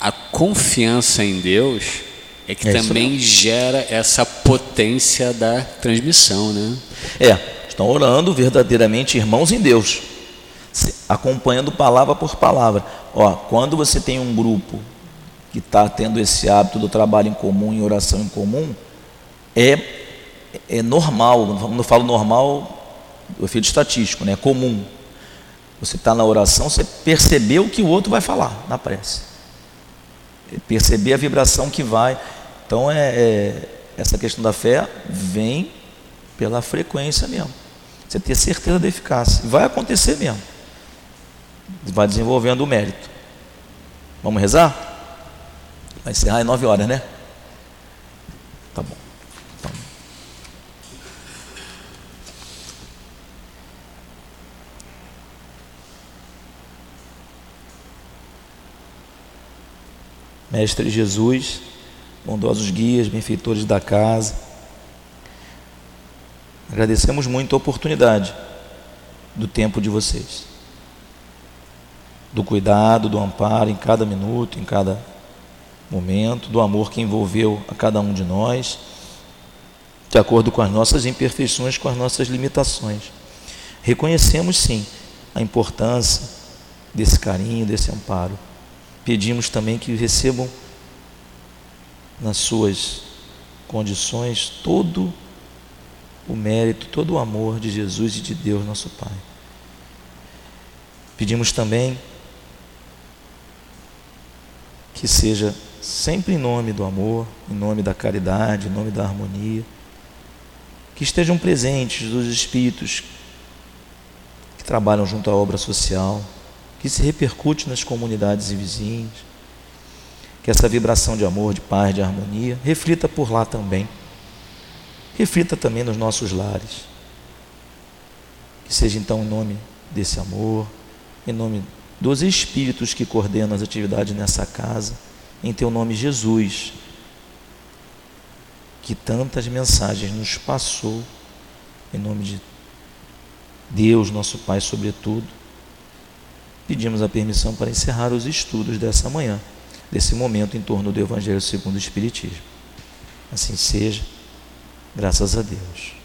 a confiança em Deus é que é também gera essa potência da transmissão, né? É, estão orando verdadeiramente irmãos em Deus, acompanhando palavra por palavra. Ó, quando você tem um grupo que está tendo esse hábito do trabalho em comum, em oração em comum, é, é normal, não falo normal, o efeito estatístico, né? é comum. Você está na oração, você percebeu o que o outro vai falar na prece. É perceber a vibração que vai. Então, é, é, essa questão da fé vem pela frequência mesmo. Você ter certeza da eficácia. Vai acontecer mesmo vai desenvolvendo o mérito. Vamos rezar? Vai encerrar em nove horas, né? Tá bom. Então. Mestre Jesus, bondosos guias, benfeitores da casa, agradecemos muito a oportunidade do tempo de vocês do cuidado, do amparo em cada minuto, em cada momento, do amor que envolveu a cada um de nós, de acordo com as nossas imperfeições, com as nossas limitações. Reconhecemos sim a importância desse carinho, desse amparo. Pedimos também que recebam nas suas condições todo o mérito, todo o amor de Jesus e de Deus, nosso Pai. Pedimos também que seja sempre em nome do amor, em nome da caridade, em nome da harmonia, que estejam presentes os espíritos que trabalham junto à obra social, que se repercute nas comunidades e vizinhos, que essa vibração de amor, de paz, de harmonia reflita por lá também, reflita também nos nossos lares, que seja então em nome desse amor, em nome dos espíritos que coordenam as atividades nessa casa, em teu nome, Jesus, que tantas mensagens nos passou, em nome de Deus, nosso Pai, sobretudo, pedimos a permissão para encerrar os estudos dessa manhã, desse momento em torno do Evangelho segundo o Espiritismo. Assim seja, graças a Deus.